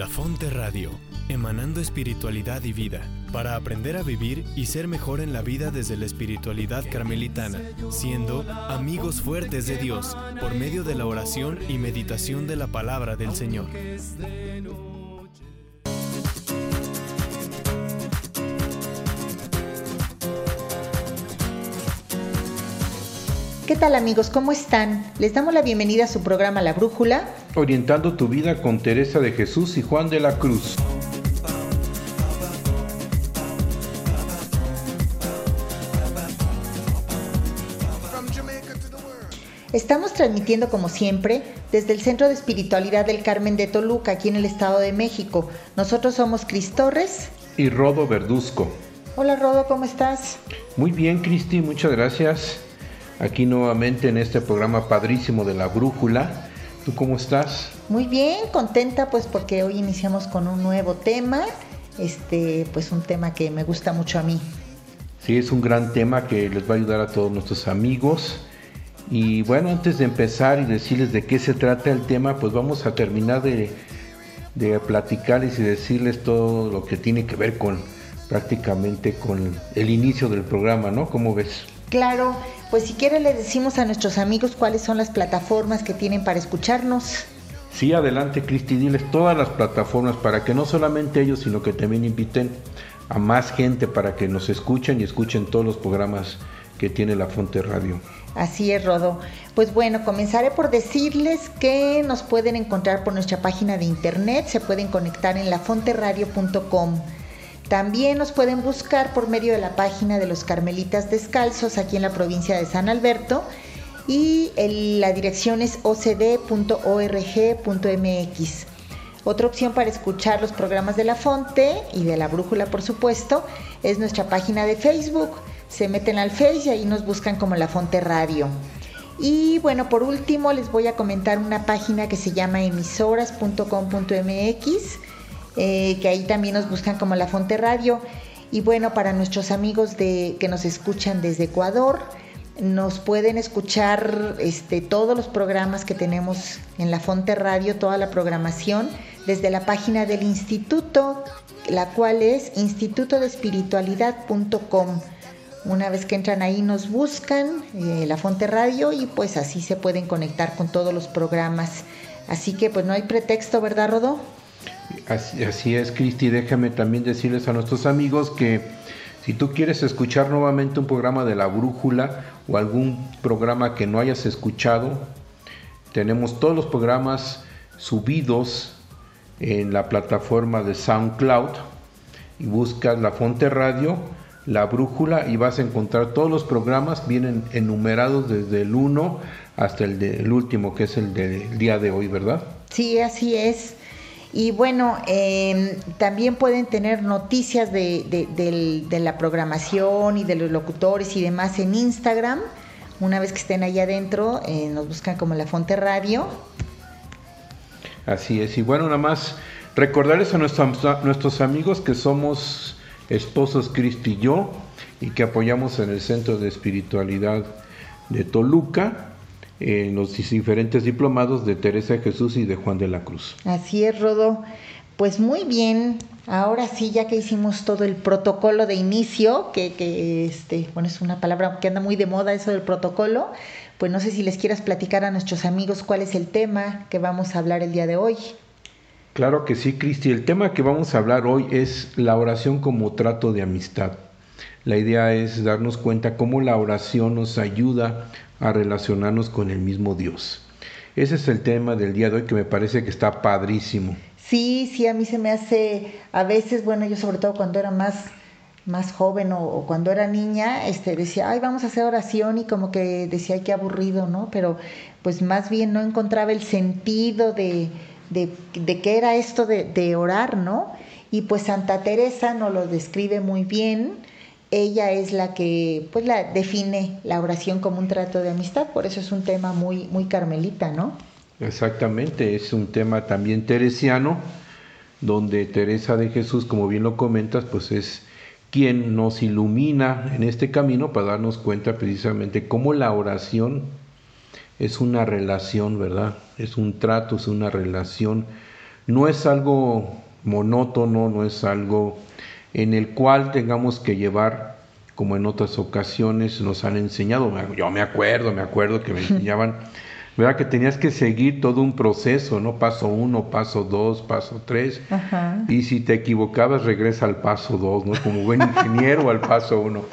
La Fonte Radio, emanando espiritualidad y vida, para aprender a vivir y ser mejor en la vida desde la espiritualidad carmelitana, siendo amigos fuertes de Dios por medio de la oración y meditación de la palabra del Señor. ¿Qué tal amigos? ¿Cómo están? Les damos la bienvenida a su programa La Brújula. Orientando tu vida con Teresa de Jesús y Juan de la Cruz. Estamos transmitiendo como siempre desde el Centro de Espiritualidad del Carmen de Toluca, aquí en el Estado de México. Nosotros somos Cris Torres. Y Rodo Verduzco. Hola Rodo, ¿cómo estás? Muy bien, Cristi, muchas gracias aquí nuevamente en este programa padrísimo de la brújula. ¿Tú cómo estás? Muy bien, contenta pues porque hoy iniciamos con un nuevo tema, este pues un tema que me gusta mucho a mí. Sí, es un gran tema que les va a ayudar a todos nuestros amigos. Y bueno, antes de empezar y decirles de qué se trata el tema, pues vamos a terminar de, de platicarles y decirles todo lo que tiene que ver con prácticamente con el inicio del programa, ¿no? ¿Cómo ves? Claro, pues si quiere le decimos a nuestros amigos cuáles son las plataformas que tienen para escucharnos. Sí, adelante Cristi, diles todas las plataformas para que no solamente ellos, sino que también inviten a más gente para que nos escuchen y escuchen todos los programas que tiene la Fonte Radio. Así es, Rodo. Pues bueno, comenzaré por decirles que nos pueden encontrar por nuestra página de internet, se pueden conectar en lafonteradio.com. También nos pueden buscar por medio de la página de los Carmelitas Descalzos aquí en la provincia de San Alberto y la dirección es ocd.org.mx. Otra opción para escuchar los programas de la Fonte y de la Brújula, por supuesto, es nuestra página de Facebook. Se meten al Face y ahí nos buscan como La Fonte Radio. Y bueno, por último les voy a comentar una página que se llama emisoras.com.mx eh, que ahí también nos buscan como La Fonte Radio. Y bueno, para nuestros amigos de, que nos escuchan desde Ecuador, nos pueden escuchar este, todos los programas que tenemos en La Fonte Radio, toda la programación, desde la página del instituto, la cual es institutodespiritualidad.com. Una vez que entran ahí nos buscan eh, La Fonte Radio y pues así se pueden conectar con todos los programas. Así que pues no hay pretexto, ¿verdad, Rodó? Así, es, Cristi. Déjame también decirles a nuestros amigos que si tú quieres escuchar nuevamente un programa de la brújula o algún programa que no hayas escuchado, tenemos todos los programas subidos en la plataforma de SoundCloud y buscas la Fonte Radio, la brújula y vas a encontrar todos los programas, vienen enumerados desde el 1 hasta el, último, que es el del día de hoy, ¿verdad? Sí, así es. Y bueno, em, también pueden tener noticias de, la programación y de los locutores y demás en Instagram. Una vez que estén ahí adentro, eh, nos buscan como La Fonte Radio. Así es. Y bueno, nada más recordarles a nuestros, amigos que somos esposos Cristo y yo y que apoyamos en el Centro de Espiritualidad de Toluca en los diferentes diplomados de Teresa Jesús y de Juan de la Cruz. Así es, Rodo. Pues muy bien, ahora sí, ya que hicimos todo el protocolo de inicio, que, que este, bueno, es una palabra que anda muy de moda eso del protocolo, pues no sé si les quieras platicar a nuestros amigos cuál es el tema que vamos a hablar el día de hoy. Claro que sí, Cristi. El tema que vamos a hablar hoy es la oración como trato de amistad. La idea es darnos cuenta cómo la oración nos ayuda a relacionarnos con el mismo Dios. Ese es el tema del día de hoy que me parece que está padrísimo. Sí, sí, a mí se me hace, a veces, bueno, yo sobre todo cuando era más, más joven o, cuando era niña, este, decía, ay, vamos a hacer oración y como que decía, ay, qué aburrido, ¿no? Pero pues más bien no encontraba el sentido de, de, de qué era esto de, de orar, ¿no? Y pues Santa Teresa nos lo describe muy bien ella es la que pues la define la oración como un trato de amistad, por eso es un tema muy muy carmelita, ¿no? Exactamente, es un tema también teresiano, donde Teresa de Jesús, como bien lo comentas, pues es quien nos ilumina en este camino para darnos cuenta precisamente cómo la oración es una relación, ¿verdad? Es un trato, es una relación no es algo monótono, no es algo en el cual tengamos que llevar, como en otras ocasiones nos han enseñado, yo me acuerdo, me acuerdo que me enseñaban, ¿verdad? Que tenías que seguir todo un proceso, ¿no? Paso uno, paso dos, paso tres, y si te equivocabas regresa al paso dos, ¿no? Como buen ingeniero al paso uno.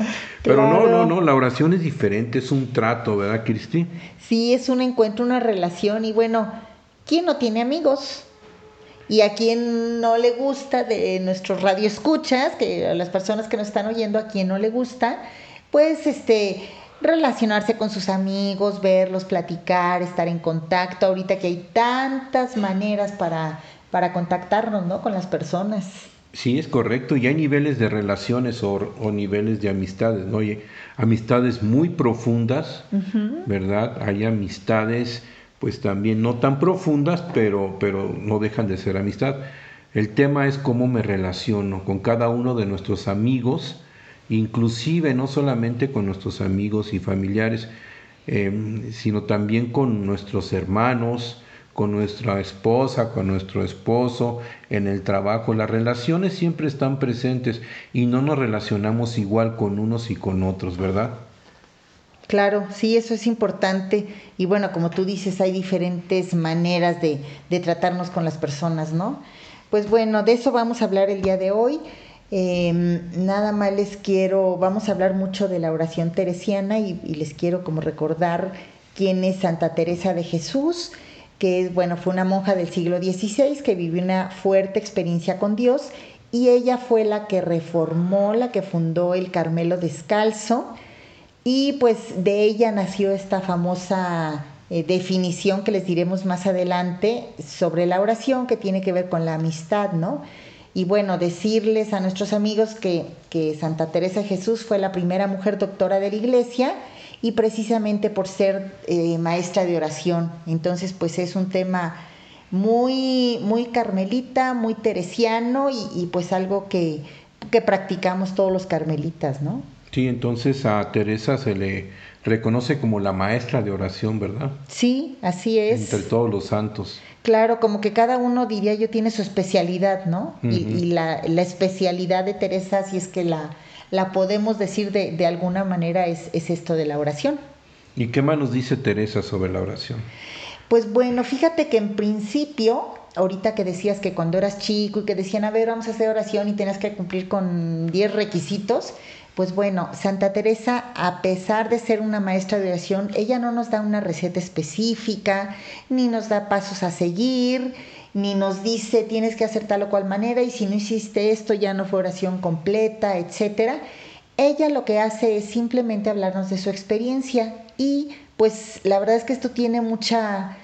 Pero no, no, no, la oración es diferente, es un trato, ¿verdad, Cristi? Sí, es un encuentro, una relación, y bueno, ¿quién no tiene amigos? Y a quien no le gusta de nuestros radioescuchas, que a las personas que nos están oyendo, a quien no le gusta, pues este relacionarse con sus amigos, verlos, platicar, estar en contacto. Ahorita que hay tantas maneras para, para contactarnos, ¿no? Con las personas. Sí, es correcto. Y hay niveles de relaciones o, niveles de amistades, ¿no? Hay amistades muy profundas, ¿verdad? Hay amistades pues también no tan profundas, pero, pero no dejan de ser amistad. El tema es cómo me relaciono con cada uno de nuestros amigos, inclusive no solamente con nuestros amigos y familiares, em, sino también con nuestros hermanos, con nuestra esposa, con nuestro esposo, en el trabajo. Las relaciones siempre están presentes y no nos relacionamos igual con unos y con otros, ¿verdad? Claro, sí, eso es importante. Y bueno, como tú dices, hay diferentes maneras de, tratarnos con las personas, ¿no? Pues bueno, de eso vamos a hablar el día de hoy. Em, nada más les quiero, vamos a hablar mucho de la oración teresiana y, y, les quiero como recordar quién es Santa Teresa de Jesús, que es, bueno, fue una monja del siglo XVI que vivió una fuerte experiencia con Dios y ella fue la que reformó, la que fundó el Carmelo Descalzo y pues de ella nació esta famosa eh, definición que les diremos más adelante sobre la oración que tiene que ver con la amistad, ¿no? Y bueno, decirles a nuestros amigos que, Santa Teresa Jesús fue la primera mujer doctora de la iglesia y precisamente por ser eh, maestra de oración. Entonces, pues es un tema muy, muy carmelita, muy teresiano y, y pues algo que, que practicamos todos los carmelitas, ¿no? Sí, entonces a Teresa se le reconoce como la maestra de oración, ¿verdad? Sí, así es. Entre todos los santos. Claro, como que cada uno diría yo tiene su especialidad, ¿no? Y, la, especialidad de Teresa, si es que la, la podemos decir de, de alguna manera, es, es, esto de la oración. ¿Y qué más nos dice Teresa sobre la oración? Pues bueno, fíjate que en principio, ahorita que decías que cuando eras chico y que decían, a ver, vamos a hacer oración y tenías que cumplir con 10 requisitos, pues bueno, Santa Teresa, a pesar de ser una maestra de oración, ella no nos da una receta específica, ni nos da pasos a seguir, ni nos dice tienes que hacer tal o cual manera y si no hiciste esto ya no fue oración completa, etcétera. Ella lo que hace es simplemente hablarnos de su experiencia y pues la verdad es que esto tiene mucha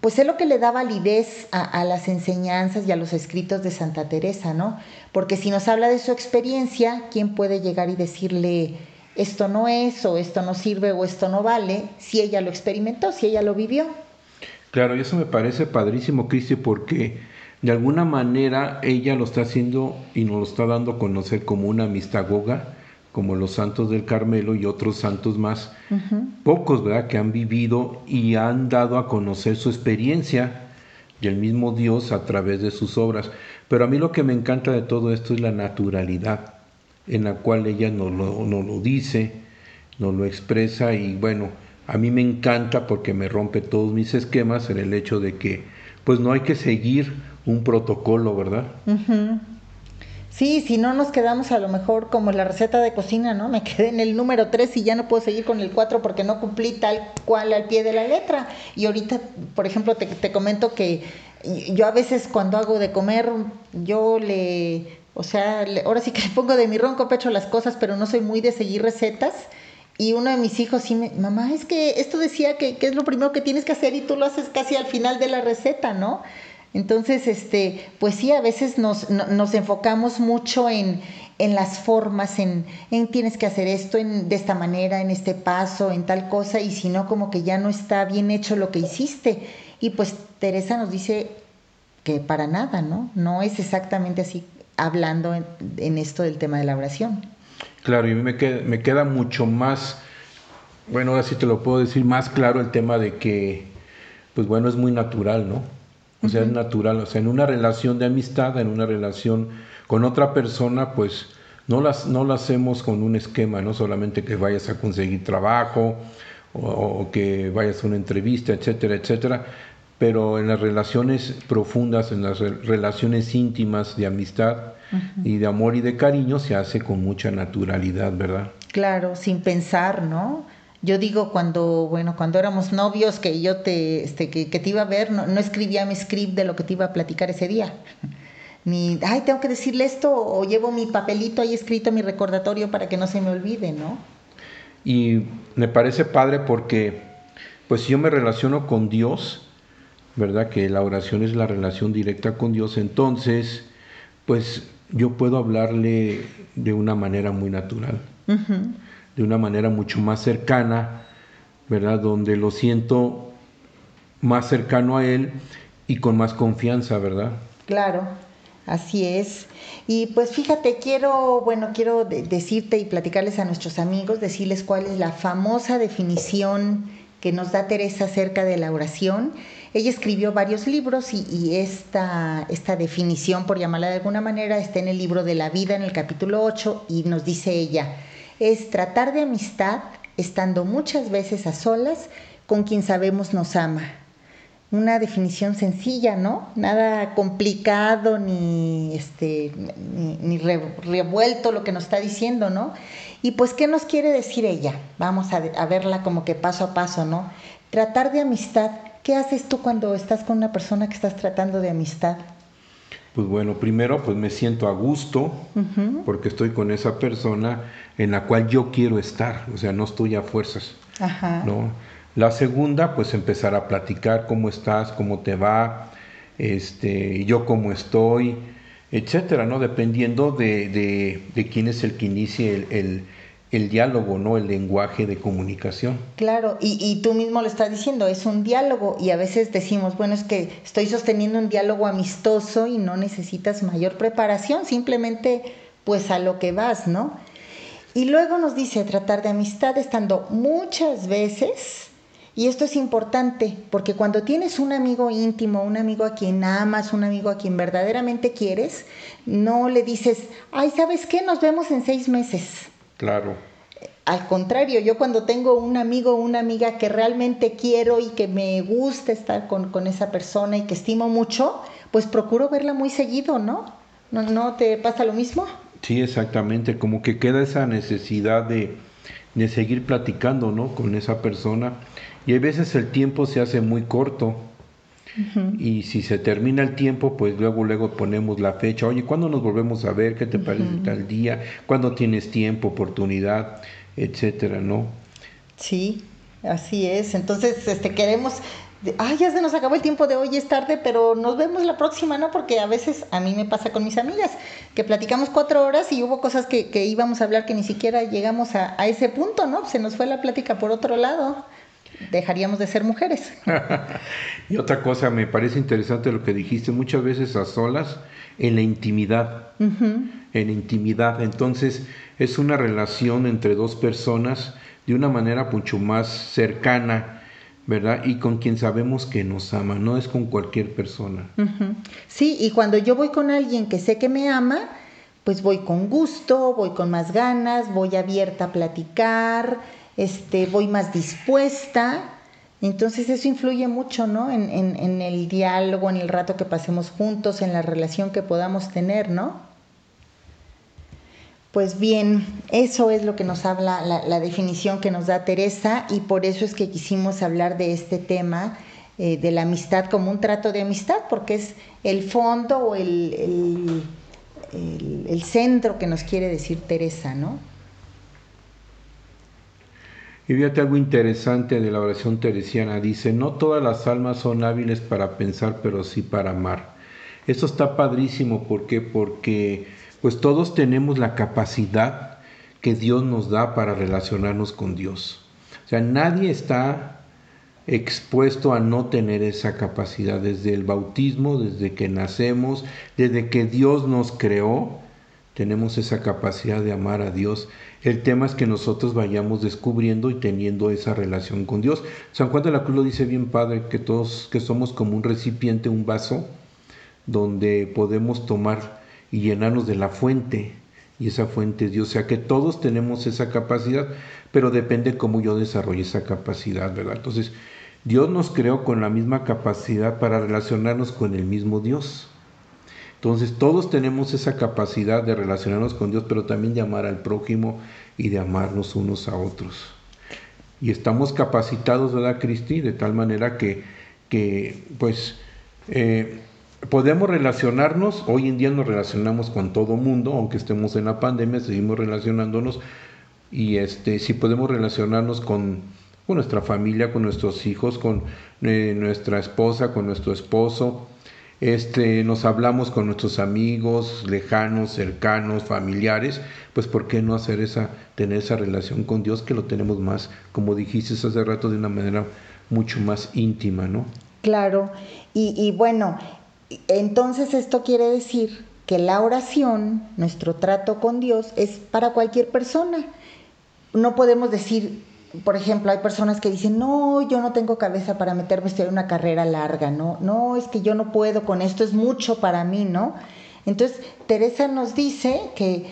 pues es lo que le da validez a, las enseñanzas y a los escritos de Santa Teresa, ¿no? Porque si nos habla de su experiencia, ¿quién puede llegar y decirle esto no es o esto no sirve o esto no vale si ella lo experimentó, si ella lo vivió? Claro, y eso me parece padrísimo, Cristi, porque de alguna manera ella lo está haciendo y nos lo está dando a conocer como una mistagoga como los santos del Carmelo y otros santos más, pocos, ¿verdad?, que han vivido y han dado a conocer su experiencia y el mismo Dios a través de sus obras. Pero a mí lo que me encanta de todo esto es la naturalidad en la cual ella nos lo, lo dice, nos lo expresa y bueno, a mí me encanta porque me rompe todos mis esquemas en el hecho de que pues no hay que seguir un protocolo, ¿verdad? Sí, si no nos quedamos a lo mejor como la receta de cocina, ¿no? Me quedé en el número 3 y ya no puedo seguir con el 4 porque no cumplí tal cual al pie de la letra. Y ahorita, por ejemplo, te, te comento que yo a veces cuando hago de comer, yo le, o sea, ahora sí que le pongo de mi ronco pecho las cosas, pero no soy muy de seguir recetas. Y uno de mis hijos sí me, mamá, es que esto decía que, que es lo primero que tienes que hacer y tú lo haces casi al final de la receta, ¿no? Entonces, este, pues sí, a veces nos, nos enfocamos mucho en, en las formas, en, en, tienes que hacer esto en, de esta manera, en este paso, en tal cosa, y si no, como que ya no está bien hecho lo que hiciste. Y pues Teresa nos dice que para nada, ¿no? No es exactamente así hablando en, esto del tema de la oración. Claro, y me queda, me queda mucho más, bueno, ahora sí te lo puedo decir, más claro el tema de que, pues bueno, es muy natural, ¿no? O sea, es natural. O sea, en una relación de amistad, en una relación con otra persona, pues no las, no lo hacemos con un esquema, no solamente que vayas a conseguir trabajo o, que vayas a una entrevista, etcétera, etcétera, pero en las relaciones profundas, en las relaciones íntimas de amistad y de amor y de cariño se hace con mucha naturalidad, ¿verdad? Claro, sin pensar, ¿no? Yo digo cuando, bueno, cuando éramos novios que yo te, este, que, te iba a ver, no, no, escribía mi script de lo que te iba a platicar ese día. Ni, ay, tengo que decirle esto o llevo mi papelito ahí escrito, mi recordatorio para que no se me olvide, ¿no? Y me parece padre porque, pues si yo me relaciono con Dios, ¿verdad? Que la oración es la relación directa con Dios, entonces, pues yo puedo hablarle de una manera muy natural de una manera mucho más cercana, ¿verdad? Donde lo siento más cercano a Él y con más confianza, ¿verdad? Claro, así es. Y pues fíjate, quiero, bueno, quiero decirte y platicarles a nuestros amigos, decirles cuál es la famosa definición que nos da Teresa acerca de la oración. Ella escribió varios libros y, esta, esta definición, por llamarla de alguna manera, está en el libro de la vida, en el capítulo 8, y nos dice ella, es tratar de amistad estando muchas veces a solas con quien sabemos nos ama. Una definición sencilla, ¿no? Nada complicado ni, este, ni, revuelto lo que nos está diciendo, ¿no? Y pues, ¿qué nos quiere decir ella? Vamos a, a verla como que paso a paso, ¿no? Tratar de amistad. ¿Qué haces tú cuando estás con una persona que estás tratando de amistad? Pues bueno, primero pues me siento a gusto porque estoy con esa persona en la cual yo quiero estar, o sea, no estoy a fuerzas. ¿no? La segunda, pues empezar a platicar cómo estás, cómo te va, este, yo cómo estoy, etcétera, ¿no? Dependiendo de, de, quién es el que inicie el el diálogo, ¿no? El lenguaje de comunicación. Claro, y, y, tú mismo lo estás diciendo, es un diálogo y a veces decimos, bueno, es que estoy sosteniendo un diálogo amistoso y no necesitas mayor preparación, simplemente pues a lo que vas, ¿no? Y luego nos dice tratar de amistad estando muchas veces, y esto es importante, porque cuando tienes un amigo íntimo, un amigo a quien amas, un amigo a quien verdaderamente quieres, no le dices, ay, ¿sabes qué? Nos vemos en seis meses Claro. Al contrario, yo cuando tengo un amigo o una amiga que realmente quiero y que me gusta estar con, esa persona y que estimo mucho, pues procuro verla muy seguido, ¿no? ¿No, no te pasa lo mismo? Sí, exactamente, como que queda esa necesidad de, de seguir platicando, ¿no? Con esa persona. Y a veces el tiempo se hace muy corto y si se termina el tiempo, pues luego, luego ponemos la fecha. Oye, ¿cuándo nos volvemos a ver? ¿Qué te parece tal día? ¿Cuándo tienes tiempo, oportunidad, etcétera, no? Sí, así es. Entonces, este, queremos ay, ya se nos acabó el tiempo de hoy, es tarde, pero nos vemos la próxima, ¿no? Porque a veces a mí me pasa con mis amigas, que platicamos cuatro horas y hubo cosas que, que íbamos a hablar que ni siquiera llegamos a, a, ese punto, ¿no? Se nos fue la plática por otro lado dejaríamos de ser mujeres. y otra cosa, me parece interesante lo que dijiste, muchas veces a solas, en la intimidad. En intimidad. Entonces, es una relación entre dos personas de una manera mucho más cercana, ¿verdad? Y con quien sabemos que nos ama, no es con cualquier persona. Sí, y cuando yo voy con alguien que sé que me ama, pues voy con gusto, voy con más ganas, voy abierta a platicar, este, voy más dispuesta. Entonces eso influye mucho, ¿no? En, el diálogo, en el rato que pasemos juntos, en la relación que podamos tener, ¿no? Pues bien, eso es lo que nos habla la, definición que nos da Teresa y por eso es que quisimos hablar de este tema eh, de la amistad como un trato de amistad, porque es el fondo o el, el, el centro que nos quiere decir Teresa, ¿no? Y fíjate algo interesante de la oración teresiana. Dice, no todas las almas son hábiles para pensar, pero sí para amar. Eso está padrísimo. ¿Por qué? Porque pues todos tenemos la capacidad que Dios nos da para relacionarnos con Dios. O sea, nadie está expuesto a no tener esa capacidad desde el bautismo, desde que nacemos, desde que Dios nos creó, tenemos esa capacidad de amar a Dios. El tema es que nosotros vayamos descubriendo y teniendo esa relación con Dios. San Juan de la Cruz lo dice bien padre, que todos que somos como un recipiente, un vaso, donde podemos tomar y llenarnos de la fuente, y esa fuente es Dios. O sea que todos tenemos esa capacidad, pero depende cómo yo desarrolle esa capacidad, ¿verdad? Entonces, Dios nos creó con la misma capacidad para relacionarnos con el mismo Dios. Entonces todos tenemos esa capacidad de relacionarnos con Dios, pero también de amar al prójimo y de amarnos unos a otros. Y estamos capacitados, ¿verdad, Cristi? De tal manera que, que pues, eh, podemos relacionarnos, hoy en día nos relacionamos con todo mundo, aunque estemos en la pandemia, seguimos relacionándonos, y este, si podemos relacionarnos con, nuestra familia, con nuestros hijos, con eh, nuestra esposa, con nuestro esposo, este, nos hablamos con nuestros amigos lejanos, cercanos, familiares, pues ¿por qué no hacer esa, tener esa relación con Dios que lo tenemos más, como dijiste hace rato, de una manera mucho más íntima, ¿no? Claro, y, y bueno, entonces esto quiere decir que la oración, nuestro trato con Dios, es para cualquier persona. No podemos decir, por ejemplo, hay personas que dicen, no, yo no tengo cabeza para meterme en una carrera larga, no, no, es que yo no puedo con esto, es mucho para mí, ¿no? Entonces, Teresa nos dice que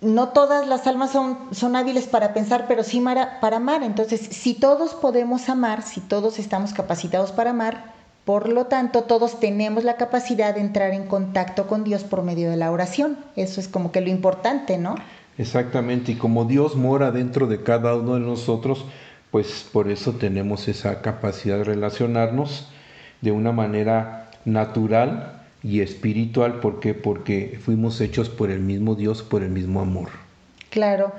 no todas las almas son, son hábiles para pensar, pero sí para, para amar. Entonces, si todos podemos amar, si todos estamos capacitados para amar, por lo tanto, todos tenemos la capacidad de entrar en contacto con Dios por medio de la oración. Eso es como que lo importante, ¿no? Exactamente, y como Dios mora dentro de cada uno de nosotros, pues por eso tenemos esa capacidad de relacionarnos de una manera natural y espiritual. ¿Por qué? Porque fuimos hechos por el mismo Dios, por el mismo amor. Claro.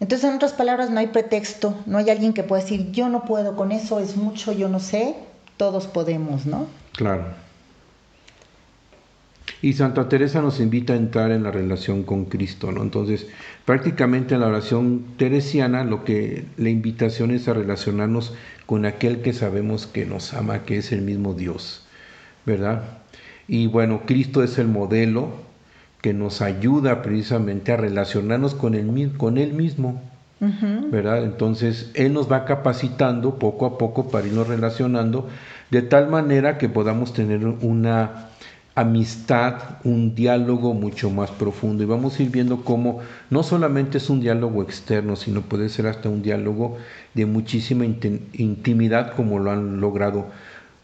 Entonces, en otras palabras, no hay pretexto, no hay alguien que pueda decir, yo no puedo con eso, es mucho, yo no sé, todos podemos, ¿no? Claro. Y Santa Teresa nos invita a entrar en la relación con Cristo, ¿no? Entonces, prácticamente en la oración teresiana, lo que la invitación es a relacionarnos con aquel que sabemos que nos ama, que es el mismo Dios, ¿verdad? Y bueno, Cristo es el modelo que nos ayuda precisamente a relacionarnos con él, con él mismo, ¿verdad? Entonces, Él nos va capacitando poco a poco para irnos relacionando de tal manera que podamos tener una amistad, un diálogo mucho más profundo. Y vamos a ir viendo cómo no solamente es un diálogo externo, sino puede ser hasta un diálogo de muchísima intimidad como lo han logrado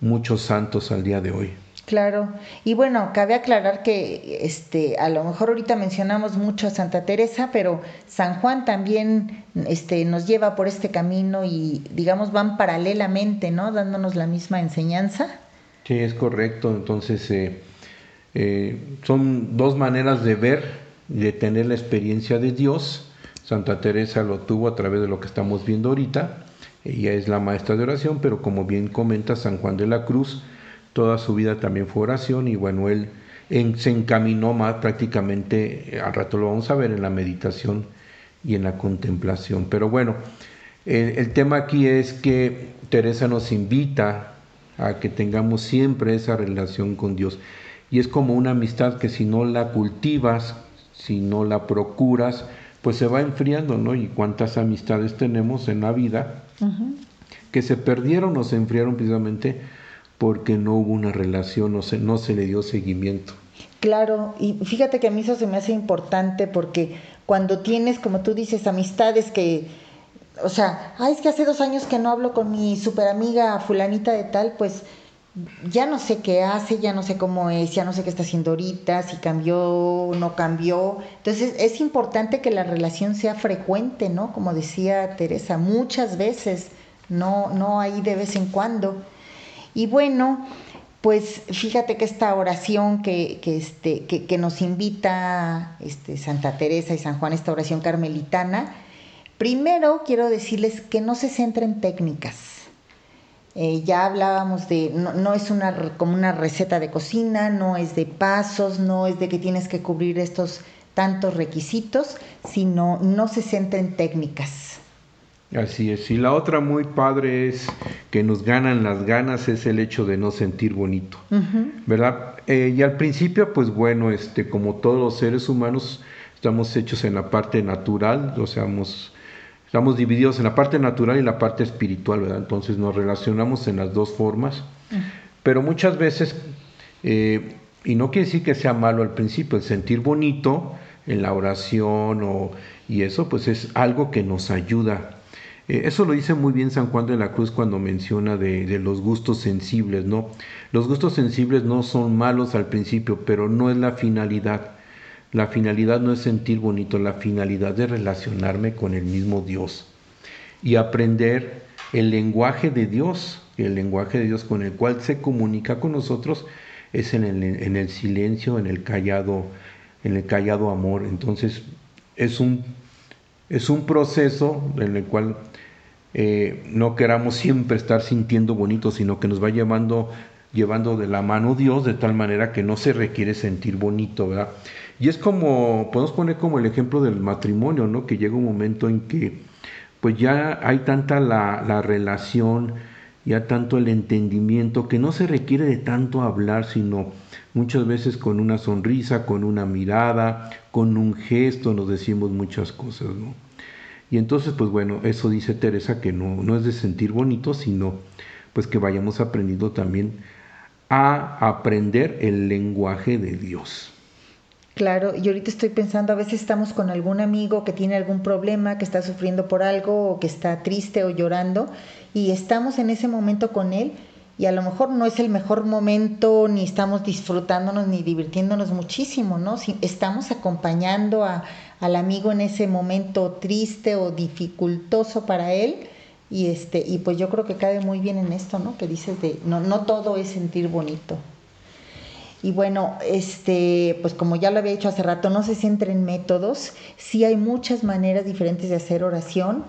muchos santos al día de hoy. Claro, y bueno, cabe aclarar que este, a lo mejor ahorita mencionamos mucho a Santa Teresa, pero San Juan también este, nos lleva por este camino y digamos van paralelamente, ¿no? Dándonos la misma enseñanza. Sí, es correcto. Entonces, eh, eh, son dos maneras de ver, de tener la experiencia de Dios. Santa Teresa lo tuvo a través de lo que estamos viendo ahorita. Ella es la maestra de oración, pero como bien comenta San Juan de la Cruz, toda su vida también fue oración y bueno, él se encaminó más prácticamente, al rato lo vamos a ver, en la meditación y en la contemplación. Pero bueno, el, tema aquí es que Teresa nos invita a que tengamos siempre esa relación con Dios. Y es como una amistad que si no la cultivas, si no la procuras, pues se va enfriando, ¿no? Y cuántas amistades tenemos en la vida que se perdieron o se enfriaron precisamente porque no hubo una relación, no se, no se le dio seguimiento. Claro, y fíjate que a mí eso se me hace importante porque cuando tienes, como tú dices, amistades que, o sea, ay, es que hace dos años que no hablo con mi super amiga fulanita de tal, pues ya no sé qué hace, ya no sé cómo es, ya no sé qué está haciendo ahorita, si cambió o no cambió. Entonces es importante que la relación sea frecuente, ¿no? Como decía Teresa, muchas veces, no, no ahí de vez en cuando. Y bueno, pues fíjate que esta oración que, que, este, que, nos invita este, Santa Teresa y San Juan, esta oración carmelitana, primero quiero decirles que no se centra en técnicas. Eh, ya hablábamos de, no, es una, como una receta de cocina, no es de pasos, no es de que tienes que cubrir estos tantos requisitos, sino no se centra en técnicas Así es. Y la otra muy padre es que nos ganan las ganas es el hecho de no sentir bonito, ¿verdad? Eh, y al principio, pues bueno, este, como todos los seres humanos, estamos hechos en la parte natural, o sea, estamos divididos en la parte natural y la parte espiritual, ¿verdad? Entonces nos relacionamos en las dos formas, pero muchas veces, eh, y no quiere decir que sea malo al principio, el sentir bonito en la oración o, y eso pues es algo que nos ayuda. Eh, eso lo dice muy bien San Juan de la Cruz cuando menciona de, de los gustos sensibles, ¿no? Los gustos sensibles no son malos al principio, pero no es la finalidad. La finalidad no es sentir bonito, la finalidad es relacionarme con el mismo Dios y aprender el lenguaje de Dios, el lenguaje de Dios con el cual se comunica con nosotros es en el, en el silencio, en el callado, en el callado amor. Entonces es un, es un proceso en el cual eh, no queramos siempre estar sintiendo bonito, sino que nos va llevando, llevando de la mano Dios de tal manera que no se requiere sentir bonito, ¿verdad? Y es como, podemos poner como el ejemplo del matrimonio, ¿no? Que llega un momento en que pues ya hay tanta la, la relación, ya tanto el entendimiento, que no se requiere de tanto hablar, sino muchas veces con una sonrisa, con una mirada, con un gesto, nos decimos muchas cosas, ¿no? Y entonces, pues bueno, eso dice Teresa, que no, no es de sentir bonito, sino pues que vayamos aprendiendo también a aprender el lenguaje de Dios. Claro, y ahorita estoy pensando, a veces estamos con algún amigo que tiene algún problema, que está sufriendo por algo o que está triste o llorando y estamos en ese momento con él y a lo mejor no es el mejor momento, ni estamos disfrutándonos ni divirtiéndonos muchísimo, ¿no? Si estamos acompañando a, al amigo en ese momento triste o dificultoso para él y este y pues yo creo que cae muy bien en esto, ¿no? Que dices de no no todo es sentir bonito. Y bueno, este, pues como ya lo había dicho hace rato, no se centra en métodos, sí hay muchas maneras diferentes de hacer oración,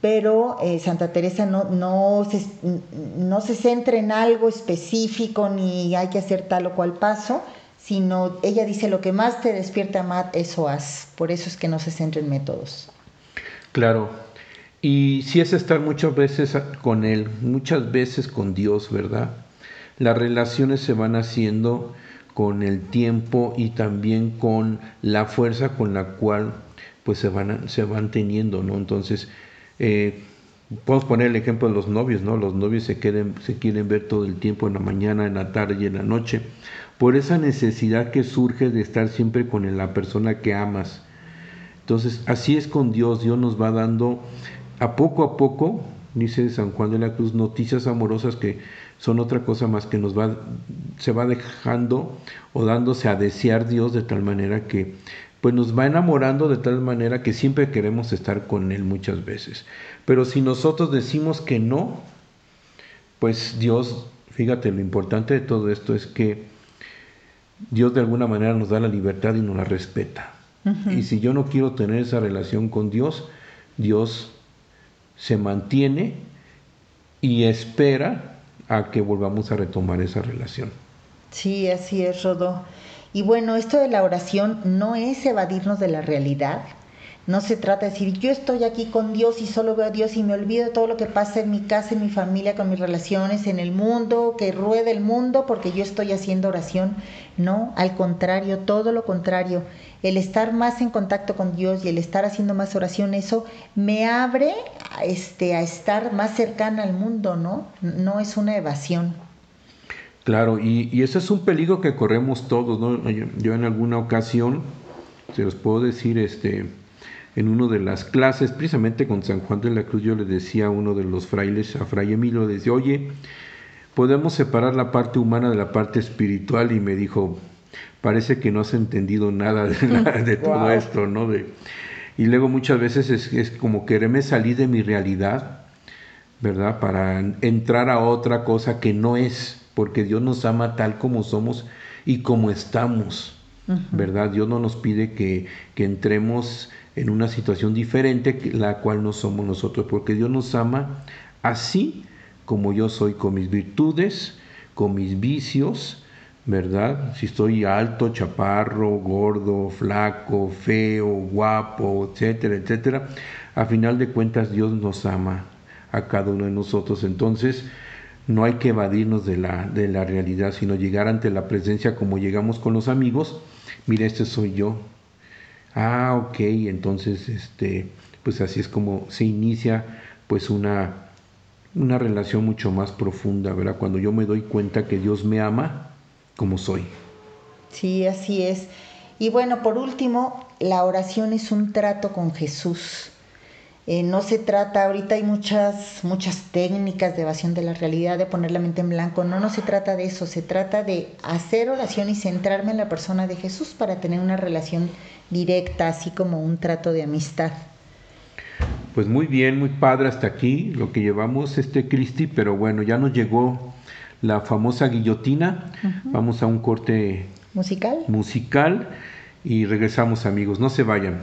pero eh, Santa Teresa no, no, se, no se centra en algo específico ni hay que hacer tal o cual paso, sino ella dice lo que más te despierta más, eso haz. Por eso es que no se centra en métodos. Claro. Y si es estar muchas veces con Él, muchas veces con Dios, ¿verdad? Las relaciones se van haciendo con el tiempo y también con la fuerza con la cual pues se van, se van teniendo, ¿no? Entonces, eh, podemos poner el ejemplo de los novios, ¿no? Los novios se, quieren, se quieren ver todo el tiempo, en la mañana, en la tarde y en la noche, por esa necesidad que surge de estar siempre con la persona que amas. Entonces, así es con Dios, Dios nos va dando a poco a poco, dice San Juan de la Cruz, noticias amorosas que son otra cosa más que nos va, se va dejando o dándose a desear Dios de tal manera que pues nos va enamorando de tal manera que siempre queremos estar con Él muchas veces. Pero si nosotros decimos que no, pues Dios, fíjate, lo importante de todo esto es que Dios de alguna manera nos da la libertad y nos la respeta. Y si yo no quiero tener esa relación con Dios, Dios se mantiene y espera a que volvamos a retomar esa relación. Sí, así es, Rodó. Y bueno, esto de la oración no es evadirnos de la realidad. No se trata de decir, yo estoy aquí con Dios y solo veo a Dios y me olvido de todo lo que pasa en mi casa, en mi familia, con mis relaciones, en el mundo, que ruede el mundo porque yo estoy haciendo oración. No, al contrario, todo lo contrario. El estar más en contacto con Dios y el estar haciendo más oración, eso me abre a, este, a estar más cercana al mundo, ¿no? No es una evasión. Claro, y, y ese es un peligro que corremos todos, ¿no? Yo, en alguna ocasión, se los puedo decir, este, en una de las clases, precisamente con San Juan de la Cruz, yo le decía a uno de los frailes, a Fray Emilio, le decía, oye, podemos separar la parte humana de la parte espiritual, y me dijo, parece que no has entendido nada de, todo esto, ¿no? De, y luego muchas veces es, es como quererme salir de mi realidad, ¿verdad? Para entrar a otra cosa que no es porque Dios nos ama tal como somos y como estamos, ¿verdad? Dios no nos pide que, que, entremos en una situación diferente, la cual no somos nosotros, porque Dios nos ama así como yo soy, con mis virtudes, con mis vicios, ¿verdad? Si estoy alto, chaparro, gordo, flaco, feo, guapo, etcétera, etcétera, a final de cuentas Dios nos ama a cada uno de nosotros. Entonces, no hay que evadirnos de la, de la realidad, sino llegar ante la presencia como llegamos con los amigos. Mira, este soy yo. Ah, ok, entonces este, pues así es como se inicia pues una, una relación mucho más profunda, ¿verdad? Cuando yo me doy cuenta que Dios me ama como soy. Sí, así es. Y bueno, por último, la oración es un trato con Jesús. Eh, no se trata, ahorita hay muchas, muchas técnicas de evasión de la realidad, de poner la mente en blanco. No, no se trata de eso, se trata de hacer oración y centrarme en la persona de Jesús para tener una relación directa, así como un trato de amistad. Pues muy bien, muy padre hasta aquí lo que llevamos este Cristi, pero bueno, ya nos llegó la famosa guillotina. Vamos a un corte musical. Musical y regresamos amigos, no se vayan.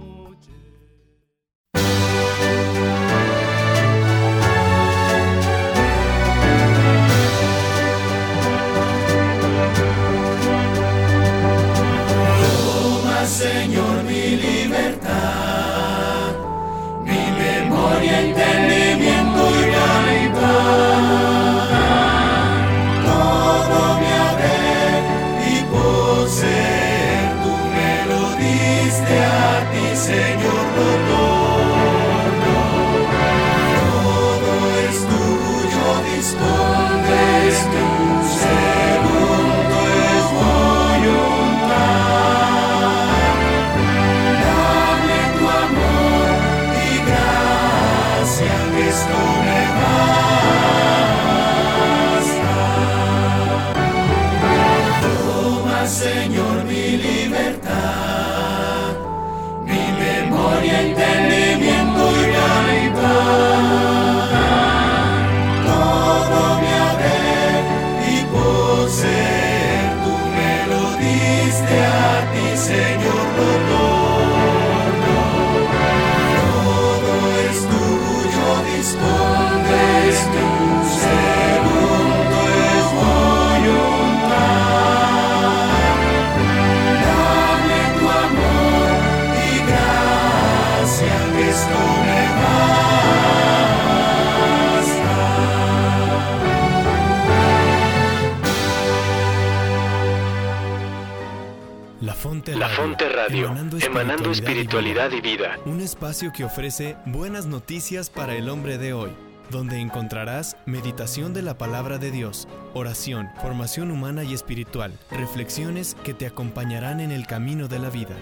Un espacio que ofrece buenas noticias para el hombre de hoy, donde encontrarás meditación de la palabra de Dios, oración, formación humana y espiritual, reflexiones que te acompañarán en el camino de la vida.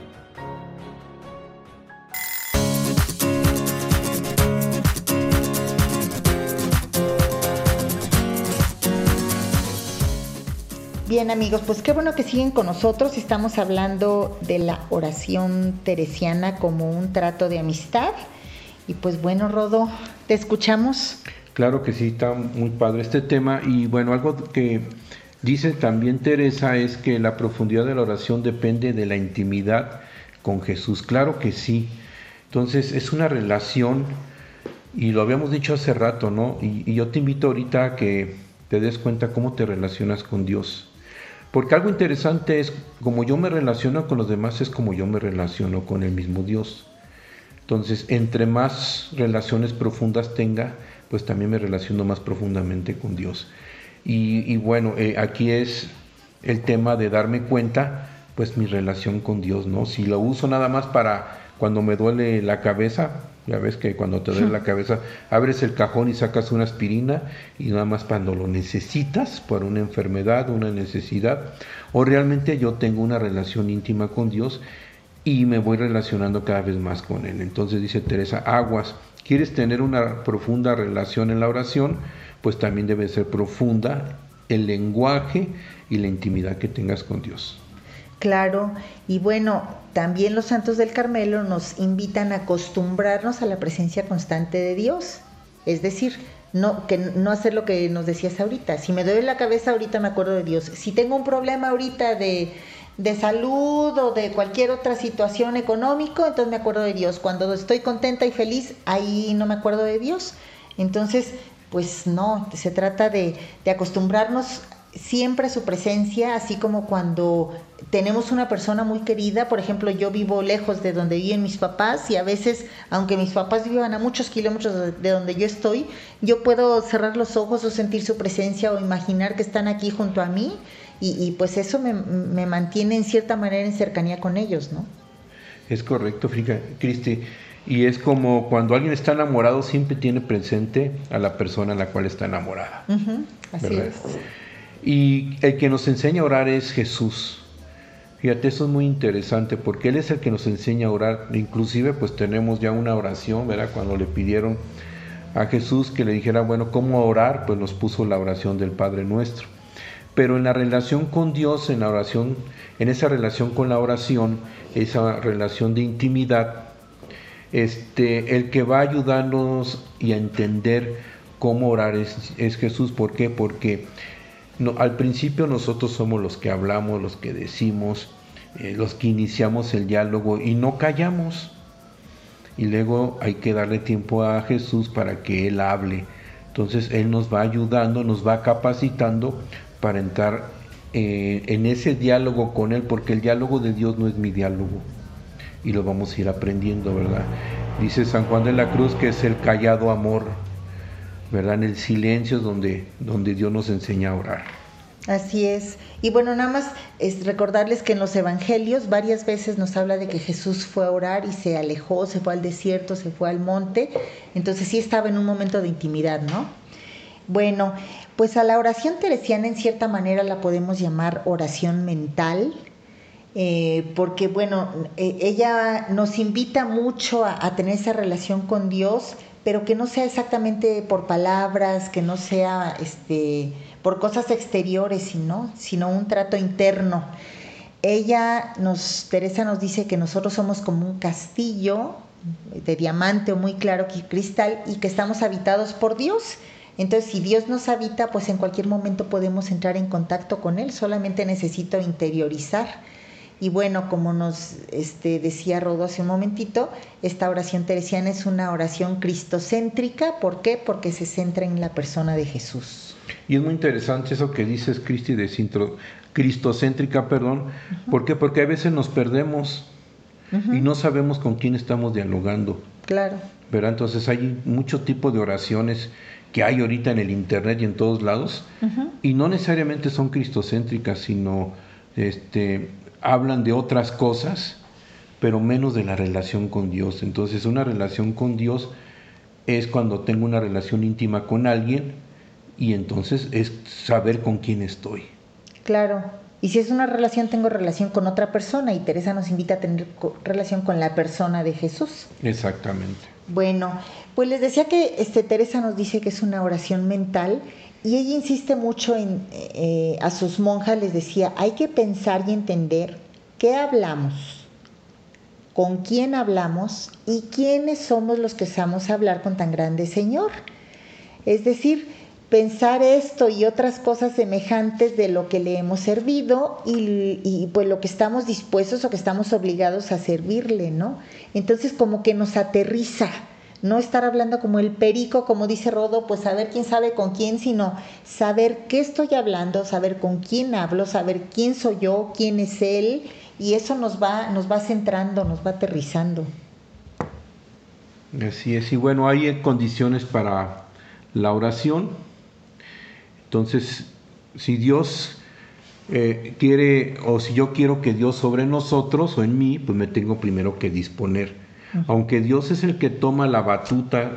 Bien amigos, pues qué bueno que siguen con nosotros. Estamos hablando de la oración teresiana como un trato de amistad. Y pues bueno, Rodo, ¿te escuchamos? Claro que sí, está muy padre este tema. Y bueno, algo que dice también Teresa es que la profundidad de la oración depende de la intimidad con Jesús. Claro que sí. Entonces es una relación, y lo habíamos dicho hace rato, ¿no? Y, yo te invito ahorita a que te des cuenta cómo te relacionas con Dios. Porque algo interesante es, como yo me relaciono con los demás, es como yo me relaciono con el mismo Dios. Entonces, entre más relaciones profundas tenga, pues también me relaciono más profundamente con Dios. Y, bueno, eh, aquí es el tema de darme cuenta, pues mi relación con Dios, ¿no? Si lo uso nada más para cuando me duele la cabeza, ya ves que cuando te duele la cabeza, abres el cajón y sacas una aspirina y nada más cuando lo necesitas por una enfermedad, una necesidad, o realmente yo tengo una relación íntima con Dios y me voy relacionando cada vez más con Él. Entonces dice Teresa, aguas, ¿quieres tener una profunda relación en la oración? Pues también debe ser profunda el lenguaje y la intimidad que tengas con Dios. Claro, y bueno, también los santos del Carmelo nos invitan a acostumbrarnos a la presencia constante de Dios. Es decir, no, que no hacer lo que nos decías ahorita. Si me duele la cabeza ahorita me acuerdo de Dios. Si tengo un problema ahorita de, de salud o de cualquier otra situación económico, entonces me acuerdo de Dios. Cuando estoy contenta y feliz, ahí no me acuerdo de Dios. Entonces, pues no, se trata de, de acostumbrarnos siempre su presencia, así como cuando tenemos una persona muy querida, por ejemplo, yo vivo lejos de donde viven mis papás y a veces, aunque mis papás vivan a muchos kilómetros de donde yo estoy, yo puedo cerrar los ojos o sentir su presencia o imaginar que están aquí junto a mí y, pues eso me, me, mantiene en cierta manera en cercanía con ellos, ¿no? Es correcto, Cristi. Y es como cuando alguien está enamorado, siempre tiene presente a la persona a la cual está enamorada. así es. Y el que nos enseña a orar es Jesús. Fíjate, eso es muy interesante porque Él es el que nos enseña a orar. Inclusive pues tenemos ya una oración, ¿verdad? Cuando le pidieron a Jesús que le dijera, bueno, ¿cómo orar? Pues nos puso la oración del Padre Nuestro. Pero en la relación con Dios, en la oración, en esa relación con la oración, esa relación de intimidad, este, el que va a ayudarnos y a entender cómo orar es, Jesús. ¿Por qué? Porque no, al principio nosotros somos los que hablamos, los que decimos, eh, los que iniciamos el diálogo y no callamos. Y luego hay que darle tiempo a Jesús para que Él hable. Entonces Él nos va ayudando, nos va capacitando para entrar eh, en ese diálogo con Él, porque el diálogo de Dios no es mi diálogo y lo vamos a ir aprendiendo, ¿verdad? Dice San Juan de la Cruz que es el callado amor, ¿verdad? En el silencio donde, donde Dios nos enseña a orar. Así es. Y bueno, nada más es recordarles que en los evangelios varias veces nos habla de que Jesús fue a orar y se alejó, se fue al desierto, se fue al monte. Entonces sí estaba en un momento de intimidad, ¿no? Bueno, pues a la oración teresiana en cierta manera la podemos llamar oración mental, eh, porque bueno, e, ella nos invita mucho a, tener esa relación con Dios, pero que no sea exactamente por palabras, que no sea este, por cosas exteriores, sino, sino un trato interno. Ella nos, Teresa nos dice que nosotros somos como un castillo de diamante o muy claro cristal y que estamos habitados por Dios. Entonces, si Dios nos habita, pues en cualquier momento podemos entrar en contacto con Él, solamente necesito interiorizar y bueno, como nos este, decía Rodo hace un momentito, esta oración teresiana es una oración cristocéntrica. ¿Por qué? Porque se centra en la persona de Jesús. Y es muy interesante eso que dices, Cristi, de cristocéntrica, perdón. ¿Por qué? Porque a veces nos perdemos y no sabemos con quién estamos dialogando. Claro. ¿verdad? Entonces hay mucho tipo de oraciones que hay ahorita en el Internet y en todos lados, y no necesariamente son cristocéntricas, sino este, hablan de otras cosas, pero menos de la relación con Dios. Entonces una relación con Dios es cuando tengo una relación íntima con alguien y entonces es saber con quién estoy. Claro. Y si es una relación, tengo relación con otra persona y Teresa nos invita a tener relación con la persona de Jesús. Exactamente. Bueno, pues les decía que este, Teresa nos dice que es una oración mental y ella insiste mucho en, eh, a sus monjas les decía, hay que pensar y entender qué hablamos, con quién hablamos y quiénes somos los que estamos a hablar con tan grande Señor. Es decir, pensar esto y otras cosas semejantes de lo que le hemos servido y, y, pues lo que estamos dispuestos o que estamos obligados a servirle, ¿no? Entonces como que nos aterriza no estar hablando como el perico, como dice Rodo, pues saber quién sabe con quién, sino saber qué estoy hablando, saber con quién hablo, saber quién soy yo, quién es él, y eso nos va, nos va centrando, nos va aterrizando. Así es, y bueno, hay condiciones para la oración. Entonces, si Dios eh, quiere, o si yo quiero que Dios sobre nosotros o en mí, pues me tengo primero que disponer aunque Dios es el que toma la batuta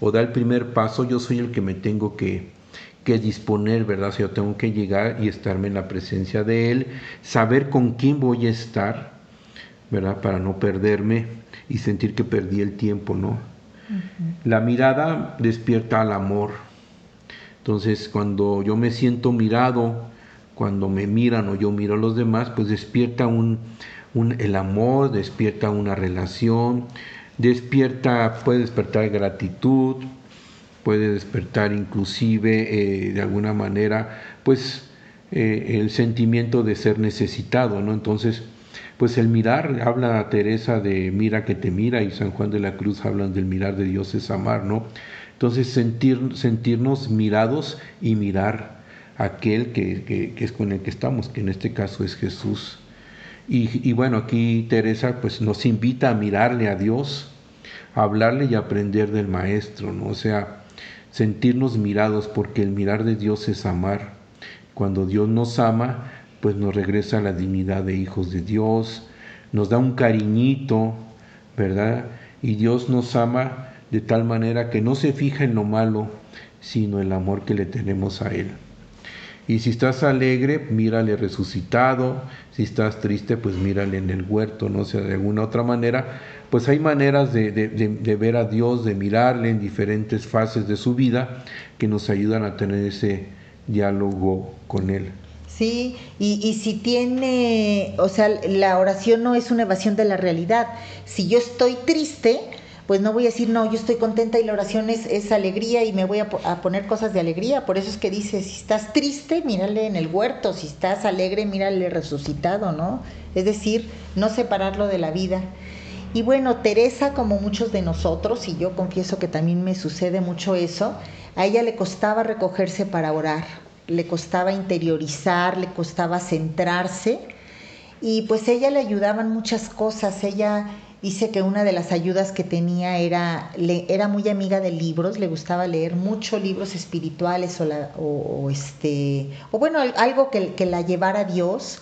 o da el primer paso, yo soy el que me tengo que, disponer, ¿verdad? O yo tengo que llegar y estarme en la presencia de Él, saber con quién voy a estar, ¿verdad? Para no perderme y sentir que perdí el tiempo, ¿no? La mirada despierta al amor. Entonces, cuando yo me siento mirado, cuando me miran o yo miro a los demás, pues despierta un, el amor, despierta una relación, despierta, puede despertar gratitud, puede despertar inclusive eh, de alguna manera, pues eh, el sentimiento de ser necesitado, ¿no? Entonces, pues el mirar, habla Teresa de mira que te mira y San Juan de la Cruz hablan del mirar de Dios es amar, ¿no? Entonces sentir, sentirnos mirados y mirar aquel que, que, que es con el que estamos, que en este caso es Jesús. Y, bueno, aquí Teresa pues nos invita a mirarle a Dios, a hablarle y aprender del Maestro, ¿no? O sea, sentirnos mirados porque el mirar de Dios es amar. Cuando Dios nos ama, pues nos regresa la dignidad de hijos de Dios, nos da un cariñito, ¿verdad? Y Dios nos ama de tal manera que no se fija en lo malo, sino el amor que le tenemos a Él. Y si estás alegre, mírale resucitado. Si estás triste, pues mírale en el huerto, no sé, de alguna otra manera. Pues hay maneras de, de, ver a Dios, de mirarle en diferentes fases de su vida que nos ayudan a tener ese diálogo con Él. Sí, y, y, si tiene, o sea, la oración no es una evasión de la realidad. Si yo estoy triste, pues no voy a decir, no, yo estoy contenta y la oración es, es alegría y me voy a, poner cosas de alegría. Por eso es que dice, si estás triste, mírale en el huerto, si estás alegre, mírale resucitado, ¿no? Es decir, no separarlo de la vida. Y bueno, Teresa, como muchos de nosotros, y yo confieso que también me sucede mucho eso, a ella le costaba recogerse para orar, le costaba interiorizar, le costaba centrarse, y pues ella le ayudaban muchas cosas, ella Dice que una de las ayudas que tenía era, era muy amiga de libros, le gustaba leer muchos libros espirituales o, este, o bueno, algo que, que, la llevara a Dios.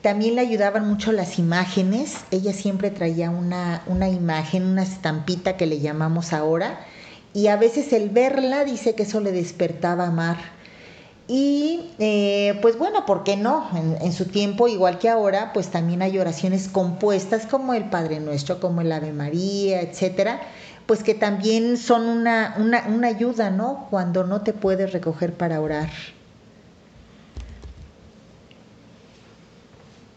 También le ayudaban mucho las imágenes. Ella siempre traía una, una imagen, una estampita que le llamamos ahora. Y a veces el verla dice que eso le despertaba amar y eh, pues bueno, ¿por qué no? En, su tiempo, igual que ahora, pues también hay oraciones compuestas como el Padre Nuestro, como el Ave María, etcétera, pues que también son una, una, una ayuda, ¿no? Cuando no te puedes recoger para orar.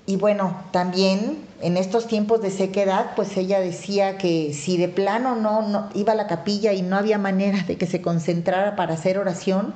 Y bueno, también en estos tiempos de sequedad, pues ella decía que si de plano no, no iba a la capilla y no había manera de que se concentrara para hacer oración,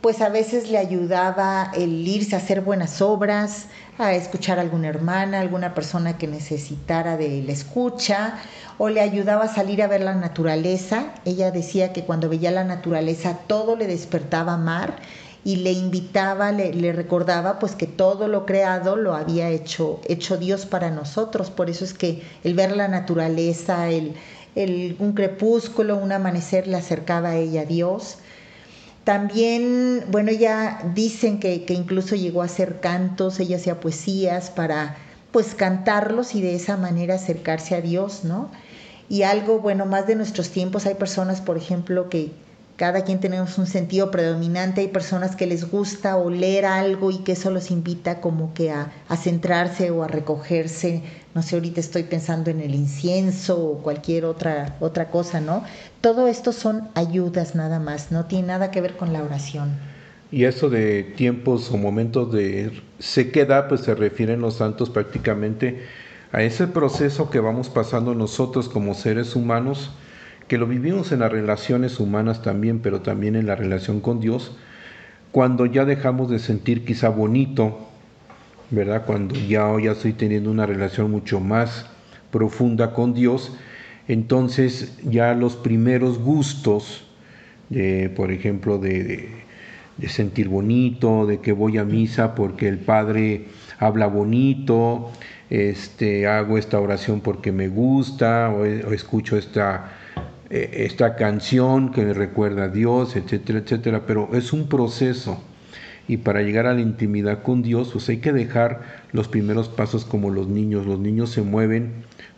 pues a veces le ayudaba el irse a hacer buenas obras, a escuchar a alguna hermana, alguna persona que necesitara de la escucha, o le ayudaba a salir a ver la naturaleza. Ella decía que cuando veía la naturaleza todo le despertaba amar y le invitaba, le, recordaba pues que todo lo creado lo había hecho, hecho Dios para nosotros. Por eso es que el ver la naturaleza, el, el, un crepúsculo, un amanecer le acercaba a ella a Dios también, bueno, ya dicen que, incluso llegó a hacer cantos, ella hacía poesías para pues cantarlos y de esa manera acercarse a Dios, ¿no? Y algo, bueno, más de nuestros tiempos, hay personas, por ejemplo, que cada quien tenemos un sentido predominante, hay personas que les gusta oler algo y que eso los invita como que a, a centrarse o a recogerse no sé, ahorita estoy pensando en el incienso o cualquier otra, otra cosa, ¿no? Todo esto son ayudas nada más, no tiene nada que ver con la oración. Y eso de tiempos o momentos de sequedad, pues se refieren los santos prácticamente a ese proceso que vamos pasando nosotros como seres humanos, que lo vivimos en las relaciones humanas también, pero también en la relación con Dios, cuando ya dejamos de sentir quizá bonito ¿verdad? Cuando ya, ya estoy teniendo una relación mucho más profunda con Dios, entonces ya los primeros gustos, de, por ejemplo, de, de, sentir bonito, de que voy a misa porque el Padre habla bonito, este, hago esta oración porque me gusta, o, escucho esta, eh, esta canción que me recuerda a Dios, etcétera, etcétera, pero es un proceso y para llegar a la intimidad con Dios, pues hay que dejar los primeros pasos como los niños. Los niños se mueven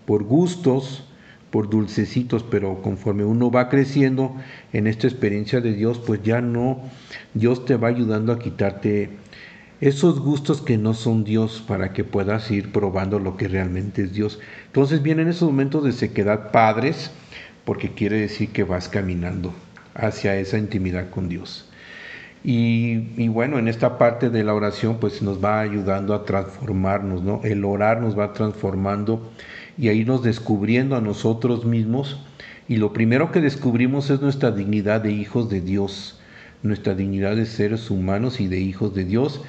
por gustos, por dulcecitos, pero conforme uno va creciendo en esta experiencia de Dios, pues ya no, Dios te va ayudando a quitarte esos gustos que no son Dios para que puedas ir probando lo que realmente es Dios. Entonces vienen esos momentos de sequedad padres, porque quiere decir que vas caminando hacia esa intimidad con Dios. Y, bueno, en esta parte de la oración pues nos va ayudando a transformarnos, ¿no? El orar nos va transformando y a irnos descubriendo a nosotros mismos. Y lo primero que descubrimos es nuestra dignidad de hijos de Dios, nuestra dignidad de seres humanos y de hijos de Dios,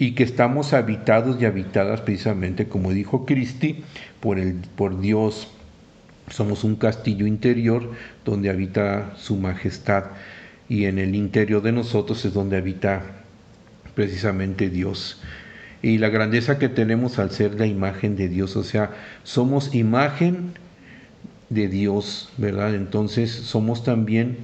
y que estamos habitados y habitadas precisamente, como dijo Cristi, por, el, por Dios. Somos un castillo interior donde habita su majestad y en el interior de nosotros es donde habita precisamente Dios. y la grandeza que tenemos al ser la imagen de Dios, o sea, somos imagen de Dios, ¿verdad? Entonces somos también,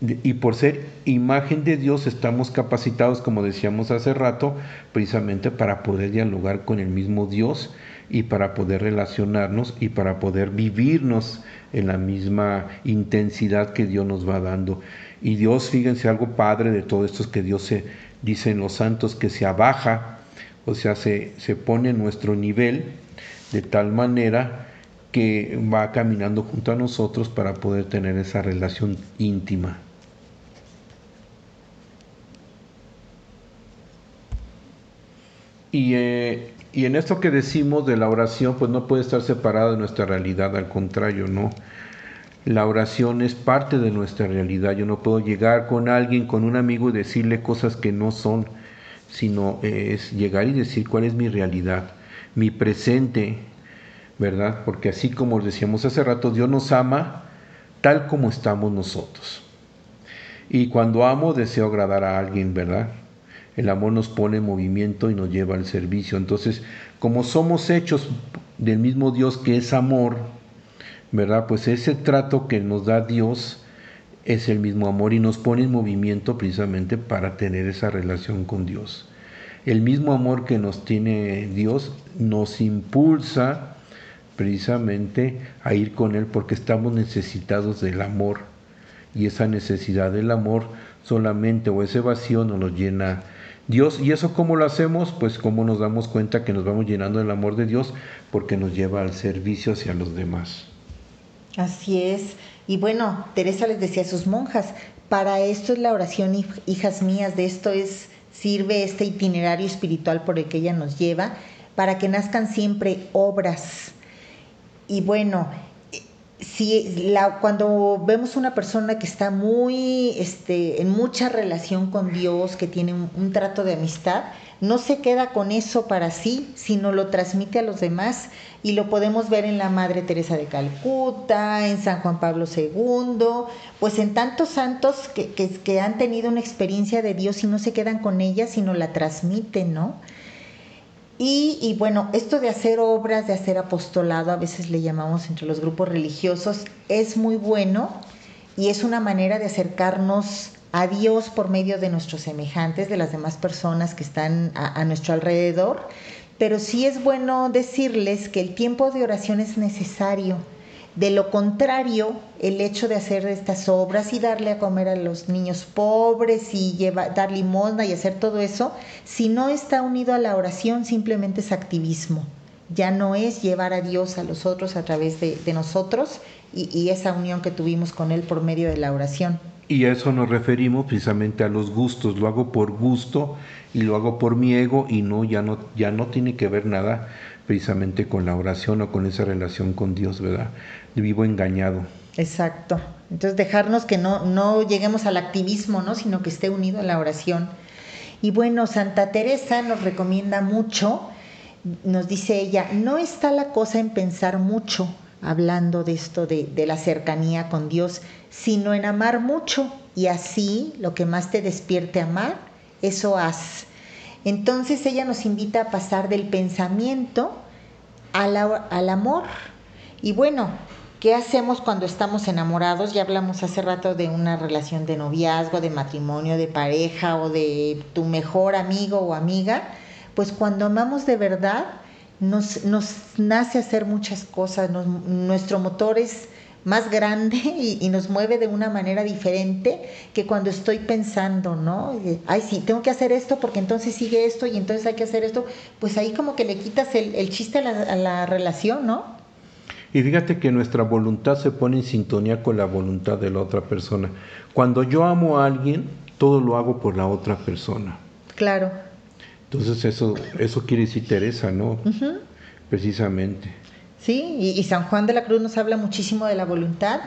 y por ser imagen de Dios estamos capacitados, como decíamos hace rato, precisamente para poder dialogar con el mismo Dios y para poder relacionarnos y para poder vivirnos en la misma intensidad que Dios nos va dando. Y Dios, fíjense, algo padre de todo esto es que Dios se, dice en los santos, que se abaja, o sea, se, se pone en nuestro nivel de tal manera que va caminando junto a nosotros para poder tener esa relación íntima. Y, eh, y, en esto que decimos de la oración, pues no puede estar separada de nuestra realidad, al contrario, ¿no? La oración es parte de nuestra realidad. Yo no puedo llegar con alguien, con un amigo y decirle cosas que no son, sino es llegar y decir cuál es mi realidad, mi presente, ¿verdad? Porque así como decíamos hace rato, Dios nos ama tal como estamos nosotros. Y cuando amo, deseo agradar a alguien, ¿verdad? El amor nos pone en movimiento y nos lleva al servicio. Entonces, como somos hechos del mismo Dios que es amor, ¿verdad? Pues ese trato que nos da Dios es el mismo amor y nos pone en movimiento precisamente para tener esa relación con Dios. El mismo amor que nos tiene Dios nos impulsa precisamente a ir con Él porque estamos necesitados del amor y esa necesidad del amor solamente o ese vacío nos llena Dios. ¿Y eso cómo lo hacemos? Pues cómo nos damos cuenta que nos vamos llenando del amor de Dios porque nos lleva al servicio hacia los demás. Así es. Y bueno, Teresa les decía a sus monjas, para esto es la oración, hijas mías, de esto es sirve este itinerario espiritual por el que ella nos lleva, para que nazcan siempre obras. Y bueno, si la, cuando vemos una persona que está muy este, en mucha relación con Dios, que tiene un trato de amistad, no se queda con eso para sí, sino lo transmite a los demás y lo podemos ver en la Madre Teresa de Calcuta, en San Juan Pablo II, pues en tantos santos que, que, han tenido una experiencia de Dios y no se quedan con ella, sino la transmiten, ¿no? Y, bueno, esto de hacer obras, de hacer apostolado, a veces le llamamos entre los grupos religiosos, es muy bueno y es una manera de acercarnos a Dios por medio de nuestros semejantes, de las demás personas que están a, nuestro alrededor, pero sí es bueno decirles que el tiempo de oración es necesario. De lo contrario, el hecho de hacer estas obras y darle a comer a los niños pobres y llevar, dar limosna y hacer todo eso, si no está unido a la oración, simplemente es activismo. Ya no es llevar a Dios a los otros a través de, nosotros y esa unión que tuvimos con Él por medio de la oración. Y a eso nos referimos precisamente a los gustos. Lo hago por gusto y lo hago por mi ego y no ya no ya no tiene que ver nada precisamente con la oración o con esa relación con Dios, ¿verdad? Vivo engañado. Exacto. Entonces dejarnos que no no lleguemos al activismo, ¿no? Sino que esté unido a la oración. Y bueno, Santa Teresa nos recomienda mucho, nos dice ella, no está la cosa en pensar mucho, hablando de esto de, de la cercanía con Dios, sino en amar mucho y así lo que más te despierte amar, eso haz. Entonces ella nos invita a pasar del pensamiento al, al amor. Y bueno, ¿qué hacemos cuando estamos enamorados? Ya hablamos hace rato de una relación de noviazgo, de matrimonio, de pareja o de tu mejor amigo o amiga. Pues cuando amamos de verdad, nos, nos nace hacer muchas cosas, nuestro motor es más grande y, nos mueve de una manera diferente que cuando estoy pensando, ¿no? Ay, sí, tengo que hacer esto porque entonces sigue esto y entonces hay que hacer esto. Pues ahí como que le quitas el, chiste a la, a la relación, ¿no? Y fíjate que nuestra voluntad se pone en sintonía con la voluntad de la otra persona. Cuando yo amo a alguien, todo lo hago por la otra persona. Claro. Entonces eso, eso quiere decir Teresa, ¿no? Precisamente. Sí, y, San Juan de la Cruz nos habla muchísimo de la voluntad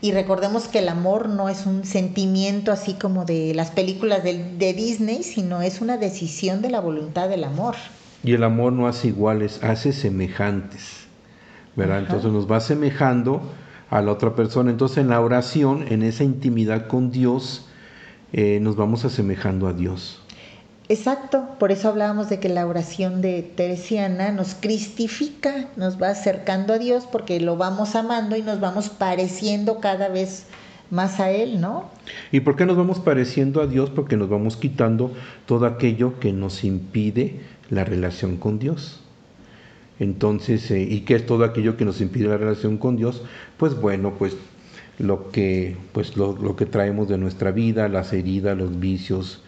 y recordemos que el amor no es un sentimiento así como de las películas de, Disney, sino es una decisión de la voluntad del amor. Y el amor no hace iguales, hace semejantes, ¿verdad? Entonces nos va semejando a la otra persona. Entonces en la oración, en esa intimidad con Dios, eh, nos vamos asemejando a Dios. Exacto, por eso hablábamos de que la oración de Teresiana nos cristifica, nos va acercando a Dios porque lo vamos amando y nos vamos pareciendo cada vez más a Él, ¿no? ¿Y por qué nos vamos pareciendo a Dios? Porque nos vamos quitando todo aquello que nos impide la relación con Dios. Entonces, eh, ¿y qué es todo aquello que nos impide la relación con Dios? Pues bueno, pues lo que, pues lo, lo que traemos de nuestra vida, las heridas, los vicios,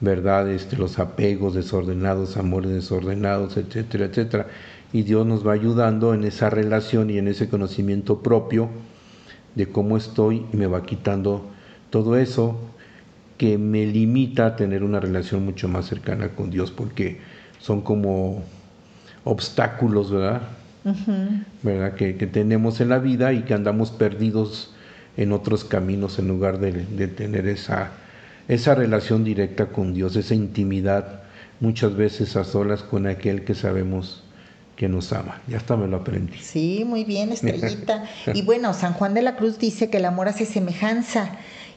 ¿verdad? Este, los apegos desordenados, amores desordenados, etcétera, etcétera. Y Dios nos va ayudando en esa relación y en ese conocimiento propio de cómo estoy y me va quitando todo eso que me limita a tener una relación mucho más cercana con Dios, porque son como obstáculos, ¿verdad? ¿verdad? Que, tenemos en la vida y que andamos perdidos en otros caminos en lugar de, de tener esa esa relación directa con Dios, esa intimidad, muchas veces a solas con aquel que sabemos que nos ama. Ya hasta me lo aprendí. Sí, muy bien, estrellita. y bueno, San Juan de la Cruz dice que el amor hace semejanza.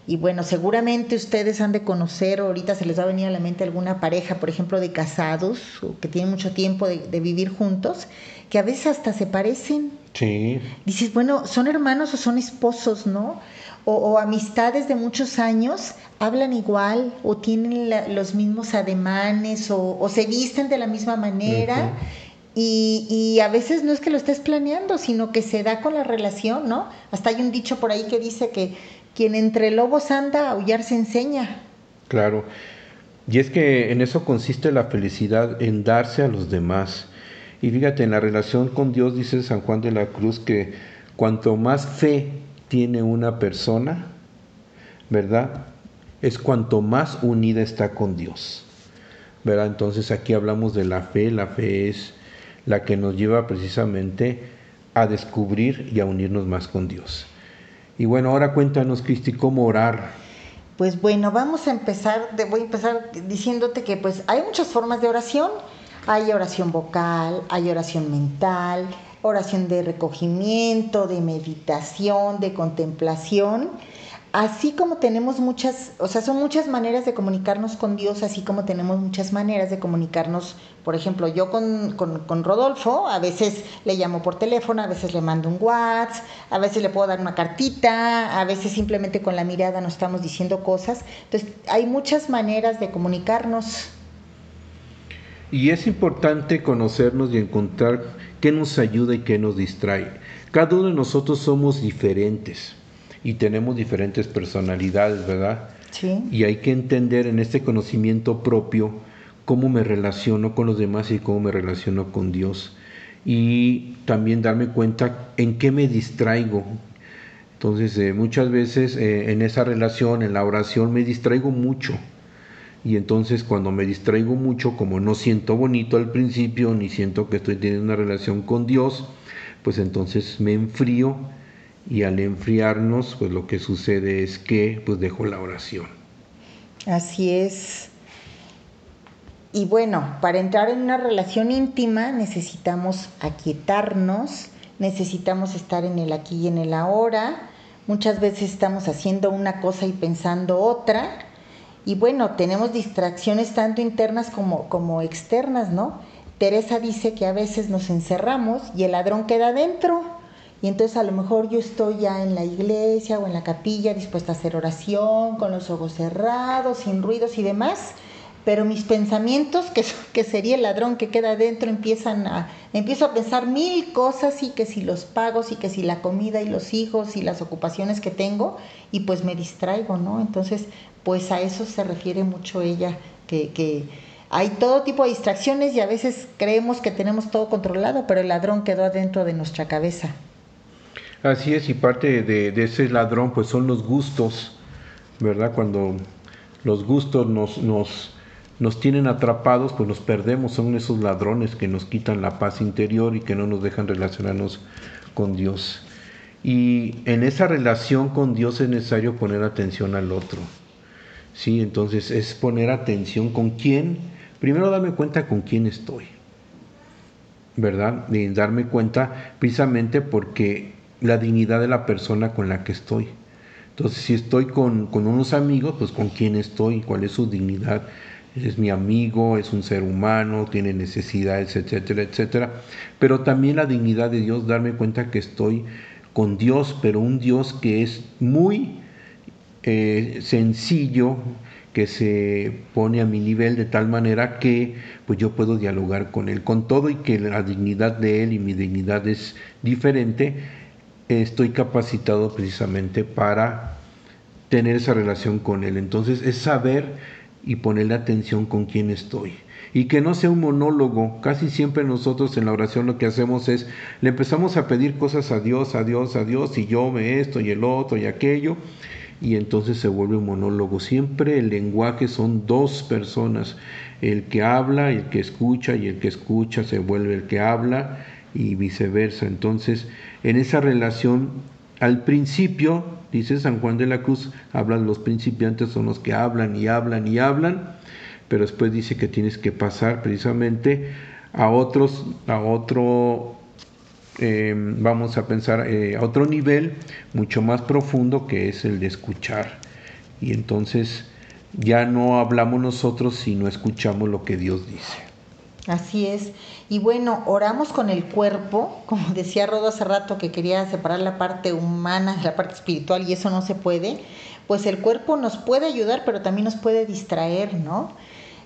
Y bueno, seguramente ustedes han de conocer, ahorita se les va a venir a la mente alguna pareja, por ejemplo, de casados, o que tienen mucho tiempo de, de vivir juntos, que a veces hasta se parecen. Sí. Dices, bueno, son hermanos o son esposos, ¿no? o, amistades de muchos años hablan igual o tienen los mismos ademanes o, se visten de la misma manera. y, y, a veces no es que lo estés planeando, sino que se da con la relación, ¿no? Hasta hay un dicho por ahí que dice que quien entre lobos anda, aullar se enseña. Claro. Y es que en eso consiste la felicidad, en darse a los demás. Y fíjate, en la relación con Dios dice San Juan de la Cruz que cuanto más fe tiene una persona, ¿verdad? Es cuanto más unida está con Dios, ¿verdad? Entonces aquí hablamos de la fe, la fe es la que nos lleva precisamente a descubrir y a unirnos más con Dios. Y bueno, ahora cuéntanos, Cristi, cómo orar. Pues bueno, vamos a empezar, voy a empezar diciéndote que pues hay muchas formas de oración. Hay oración vocal, hay oración mental, oración de recogimiento, de meditación, de contemplación. Así como tenemos muchas, o sea, son muchas maneras de comunicarnos con Dios, así como tenemos muchas maneras de comunicarnos, por ejemplo, yo con, con, Rodolfo, a veces le llamo por teléfono, a veces le mando un WhatsApp, a veces le puedo dar una cartita, a veces simplemente con la mirada nos estamos diciendo cosas. Entonces, hay muchas maneras de comunicarnos. Y es importante conocernos y encontrar qué nos ayuda y qué nos distrae. Cada uno de nosotros somos diferentes y tenemos diferentes personalidades, ¿verdad? Sí. Y hay que entender en este conocimiento propio cómo me relaciono con los demás y cómo me relaciono con Dios. Y también darme cuenta en qué me distraigo. Entonces, eh, muchas veces eh, en esa relación, en la oración, me distraigo mucho y entonces cuando me distraigo mucho, como no siento bonito al principio, ni siento que estoy teniendo una relación con Dios, pues entonces me enfrío y al enfriarnos, pues lo que sucede es que pues dejo la oración. Así es. Y bueno, para entrar en una relación íntima necesitamos aquietarnos, necesitamos estar en el aquí y en el ahora. Muchas veces estamos haciendo una cosa y pensando otra y bueno, tenemos distracciones tanto internas como, como externas, ¿no? Teresa dice que a veces nos encerramos y el ladrón queda dentro. Y entonces a lo mejor yo estoy ya en la iglesia o en la capilla dispuesta a hacer oración, con los ojos cerrados, sin ruidos y demás, pero mis pensamientos, que, que sería el ladrón que queda dentro, empiezan a, empiezo a pensar mil cosas y que si los pagos y que si la comida y los hijos y las ocupaciones que tengo y pues me distraigo, ¿no? Entonces pues a eso se refiere mucho ella, que, hay todo tipo de distracciones y a veces creemos que tenemos todo controlado, pero el ladrón quedó adentro de nuestra cabeza. Así es, y parte de, ese ladrón pues son los gustos, ¿verdad? Cuando los gustos nos, nos, nos tienen atrapados, pues nos perdemos, son esos ladrones que nos quitan la paz interior y que no nos dejan relacionarnos con Dios. Y en esa relación con Dios es necesario poner atención al otro. ¿sí? Entonces es poner atención con quién, primero darme cuenta con quién estoy, ¿verdad? Y darme cuenta precisamente porque la dignidad de la persona con la que estoy. Entonces, si estoy con, unos amigos, pues con quién estoy, cuál es su dignidad. es mi amigo, es un ser humano, tiene necesidades, etcétera, etcétera. Pero también la dignidad de Dios, darme cuenta que estoy con Dios, pero un Dios que es muy eh, sencillo, que se pone a mi nivel de tal manera que pues yo puedo dialogar con él con todo y que la dignidad de él y mi dignidad es diferente, estoy capacitado precisamente para tener esa relación con él. Entonces es saber y ponerle atención con quién estoy. Y que no sea un monólogo. Casi siempre nosotros en la oración lo que hacemos es, le empezamos a pedir cosas a Dios, a Dios, a Dios, y yo me esto y el otro y aquello y entonces se vuelve un monólogo. Siempre el lenguaje son dos personas, el que habla, el que escucha y el que escucha se vuelve el que habla y viceversa. Entonces, en esa relación, al principio, dice San Juan de la Cruz, hablan los principiantes son los que hablan y hablan y hablan, pero después dice que tienes que pasar precisamente a otros, a otro Em, vamos a pensar eh, a otro nivel mucho más profundo que es el de escuchar. Y entonces ya no hablamos nosotros sino escuchamos lo que Dios dice. Así es. Y bueno, oramos con el cuerpo, como decía Rodo hace rato que quería separar la parte humana de la parte espiritual y eso no se puede, pues el cuerpo nos puede ayudar, pero también nos puede distraer, ¿no?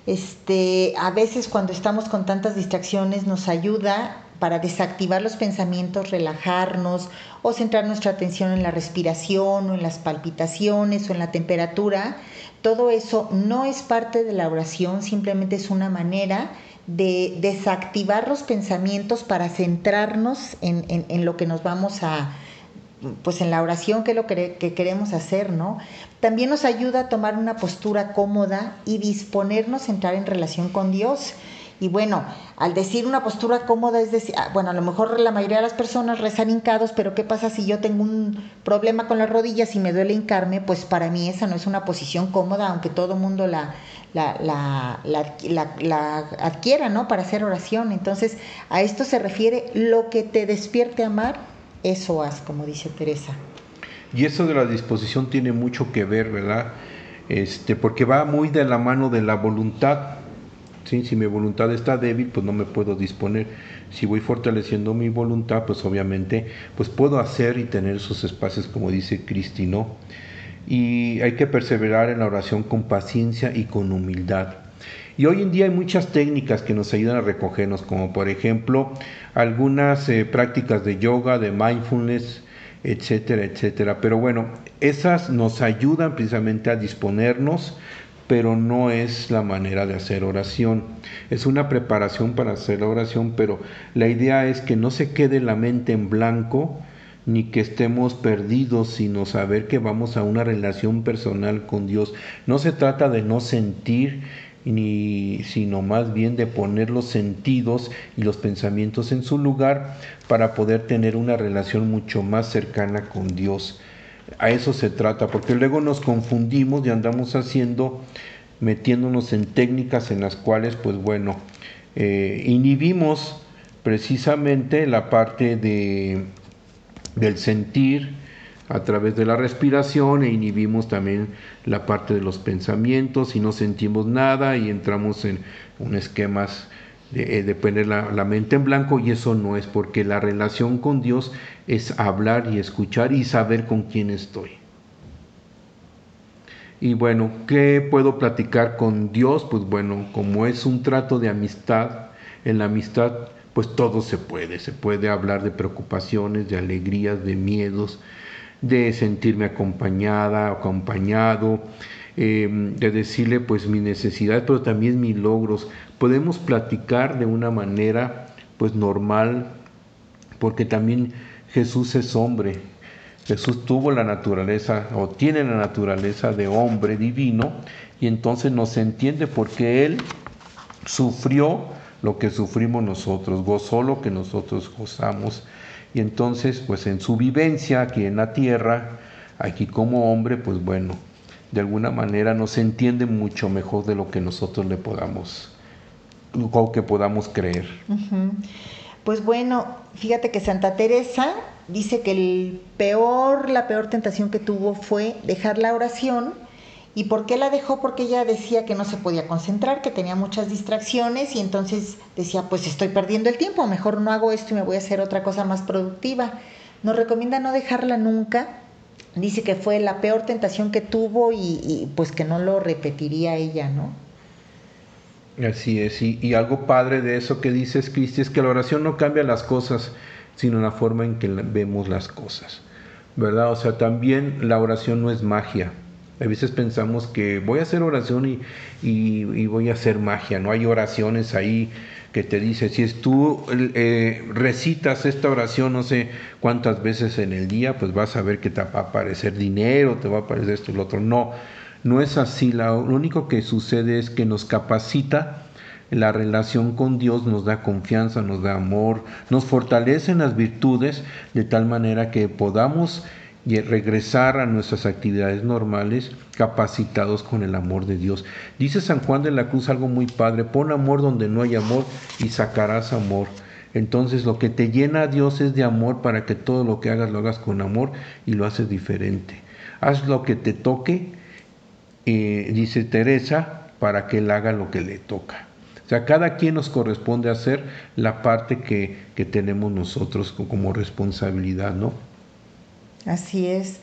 Este, a veces cuando estamos con tantas distracciones nos ayuda para desactivar los pensamientos, relajarnos o centrar nuestra atención en la respiración o en las palpitaciones o en la temperatura. Todo eso no es parte de la oración, simplemente es una manera de desactivar los pensamientos para centrarnos en, lo que nos vamos a, pues en la oración, que lo que, que, queremos hacer, ¿no? También nos ayuda a tomar una postura cómoda y disponernos a entrar en relación con Dios. Y bueno, al decir una postura cómoda, es decir, ah, bueno, a lo mejor la mayoría de las personas rezan hincados, pero ¿qué pasa si yo tengo un problema con las rodillas y me duele hincarme? Pues para mí esa no es una posición cómoda, aunque todo mundo la, la, la, la, la adquiera, ¿no? Para hacer oración. Entonces, a esto se refiere lo que te despierte a amar, eso haz, como dice Teresa. Y eso de la disposición tiene mucho que ver, ¿verdad? Este, porque va muy de la mano de la voluntad si mi voluntad está débil, pues no me puedo disponer. Si voy fortaleciendo mi voluntad, pues obviamente pues puedo hacer y tener esos espacios como dice Cristi, ¿no? Y hay que perseverar en la oración con paciencia y con humildad. Y hoy en día hay muchas técnicas que nos ayudan a recogernos, como por ejemplo algunas eh, prácticas de yoga, de mindfulness, etcétera, etcétera. Pero bueno, esas nos ayudan precisamente a disponernos pero no es la manera de hacer oración. Es una preparación para hacer la oración, pero la idea es que no se quede la mente en blanco, ni que estemos perdidos, sino saber que vamos a una relación personal con Dios. No se trata de no sentir, ni, sino más bien de poner los sentidos y los pensamientos en su lugar para poder tener una relación mucho más cercana con Dios a eso se trata, porque luego nos confundimos y andamos haciendo, metiéndonos en técnicas en las cuales, pues bueno, eh, inhibimos precisamente la parte de, del sentir a través de la respiración e inhibimos también la parte de los pensamientos y no sentimos nada y entramos en un esquemas de, de poner la, la, mente en blanco y eso no es porque la relación con Dios es hablar y escuchar y saber con quién estoy. Y bueno, ¿qué puedo platicar con Dios? Pues bueno, como es un trato de amistad, en la amistad pues todo se puede, se puede hablar de preocupaciones, de alegrías, de miedos, de sentirme acompañada, acompañado, em, de decirle pues mi necesidad, pero también mis logros. Podemos platicar de una manera pues normal, porque también Jesús es hombre. Jesús tuvo la naturaleza o tiene la naturaleza de hombre divino y entonces nos entiende porque Él sufrió lo que sufrimos nosotros, gozó lo que nosotros gozamos. Y entonces, pues en su vivencia aquí en la tierra, aquí como hombre, pues bueno, de alguna manera nos entiende mucho mejor de lo que nosotros le podamos, o que podamos creer. Pues bueno, fíjate que Santa Teresa dice que el peor, la peor tentación que tuvo fue dejar la oración ¿Y por qué la dejó? Porque ella decía que no se podía concentrar, que tenía muchas distracciones y entonces decía, pues estoy perdiendo el tiempo, mejor no hago esto y me voy a hacer otra cosa más productiva. Nos recomienda no dejarla nunca. Dice que fue la peor tentación que tuvo y, pues que no lo repetiría ella, ¿no? Así es, y, algo padre de eso que dices, Cristi, es que la oración no cambia las cosas, sino la forma en que vemos las cosas, ¿verdad? O sea, también la oración no es magia, a veces pensamos que voy a hacer oración y, y, voy a hacer magia, no hay oraciones ahí que te dice, si es tú eh, recitas esta oración no sé cuántas veces en el día, pues vas a ver que te va a aparecer dinero, te va a aparecer esto y lo otro. No, no es así. lo único que sucede es que nos capacita la relación con Dios nos da confianza, nos da amor, nos fortalece en las virtudes de tal manera que podamos regresar a nuestras actividades normales capacitados con el amor de Dios. Dice San Juan de la Cruz algo muy padre, pon amor donde no hay amor y sacarás amor. Entonces lo que te llena a Dios es de amor para que todo lo que hagas lo hagas con amor y lo haces diferente. Haz lo que te toque, eh, dice Teresa, para que él haga lo que le toca. O sea, cada quien nos corresponde hacer la parte que, que tenemos nosotros como responsabilidad, ¿no? Así es.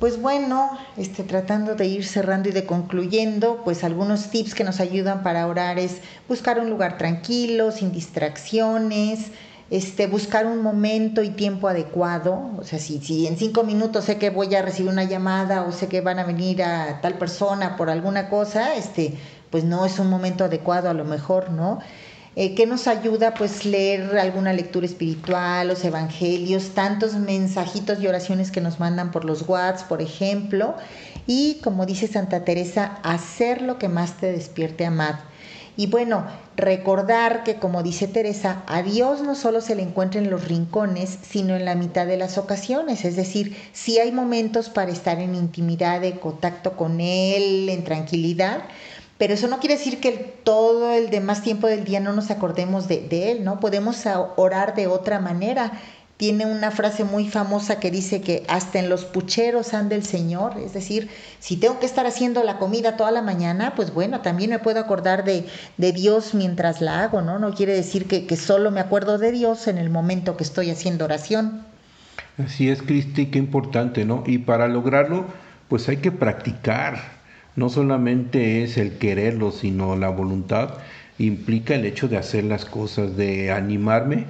Pues bueno, este, tratando de ir cerrando y de concluyendo, pues algunos tips que nos ayudan para orar es buscar un lugar tranquilo, sin distracciones, este, buscar un momento y tiempo adecuado. O sea, si, si en cinco minutos sé que voy a recibir una llamada o sé que van a venir a tal persona por alguna cosa, este, pues no es un momento adecuado a lo mejor, ¿no? eh, que nos ayuda pues leer alguna lectura espiritual, los evangelios, tantos mensajitos y oraciones que nos mandan por los WhatsApp, por ejemplo, y como dice Santa Teresa, hacer lo que más te despierte amad. Y bueno, recordar que como dice Teresa, a Dios no solo se le encuentra en los rincones, sino en la mitad de las ocasiones. Es decir, si hay momentos para estar en intimidad, de contacto con Él, en tranquilidad, pero eso no quiere decir que todo el demás tiempo del día no nos acordemos de, Él, ¿no? Podemos orar de otra manera. Tiene una frase muy famosa que dice que hasta en los pucheros anda el Señor, es decir, si tengo que estar haciendo la comida toda la mañana, pues bueno, también me puedo acordar de, Dios mientras la hago, ¿no? No quiere decir que, que solo me acuerdo de Dios en el momento que estoy haciendo oración. Así es, Cristi, qué importante, ¿no? Y para lograrlo, pues hay que practicar, no solamente es el quererlo, sino la voluntad, implica el hecho de hacer las cosas, de animarme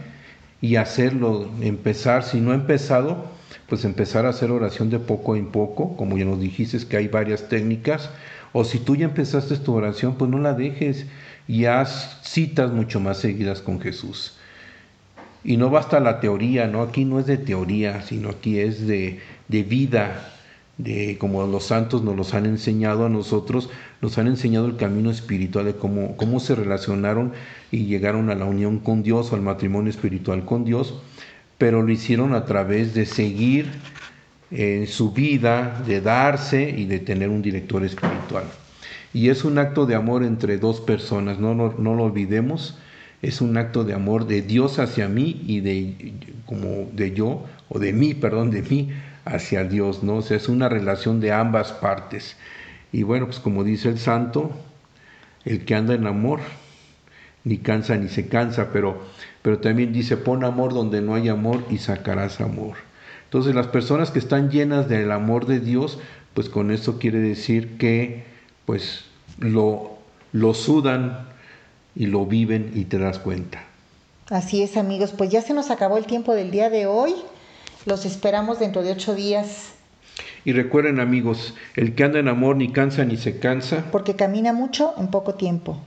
y hacerlo, empezar, si no he empezado, pues empezar a hacer oración de poco en poco, como ya nos dijiste que hay varias técnicas, o si tú ya empezaste tu oración, pues no la dejes y haz citas mucho más seguidas con Jesús. Y no basta la teoría, ¿no? Aquí no es de teoría, sino aquí es de, de vida, de como los santos nos los han enseñado a nosotros, nos han enseñado el camino espiritual de cómo, cómo se relacionaron y llegaron a la unión con Dios o al matrimonio espiritual con Dios, pero lo hicieron a través de seguir en su vida, de darse y de tener un director espiritual. Y es un acto de amor entre dos personas, no, no, no lo olvidemos, es un acto de amor de Dios hacia mí y de como de yo o de mí, perdón, de mí hacia Dios, ¿no? O sea, es una relación de ambas partes. Y bueno, pues como dice el santo, el que anda en amor ni cansa ni se cansa, pero, pero también dice, pon amor donde no hay amor y sacarás amor. Entonces las personas que están llenas del amor de Dios, pues con eso quiere decir que pues lo, lo sudan y lo viven y te das cuenta. Así es amigos, pues ya se nos acabó el tiempo del día de hoy. Los esperamos dentro de ocho días. Y recuerden amigos, el que anda en amor ni cansa ni se cansa. Porque camina mucho en poco tiempo.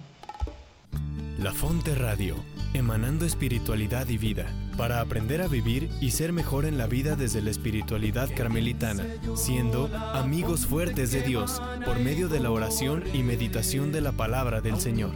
La Fonte Radio, emanando espiritualidad y vida, para aprender a vivir y ser mejor en la vida desde la espiritualidad carmelitana, siendo amigos fuertes de Dios por medio de la oración y meditación de la palabra del Señor.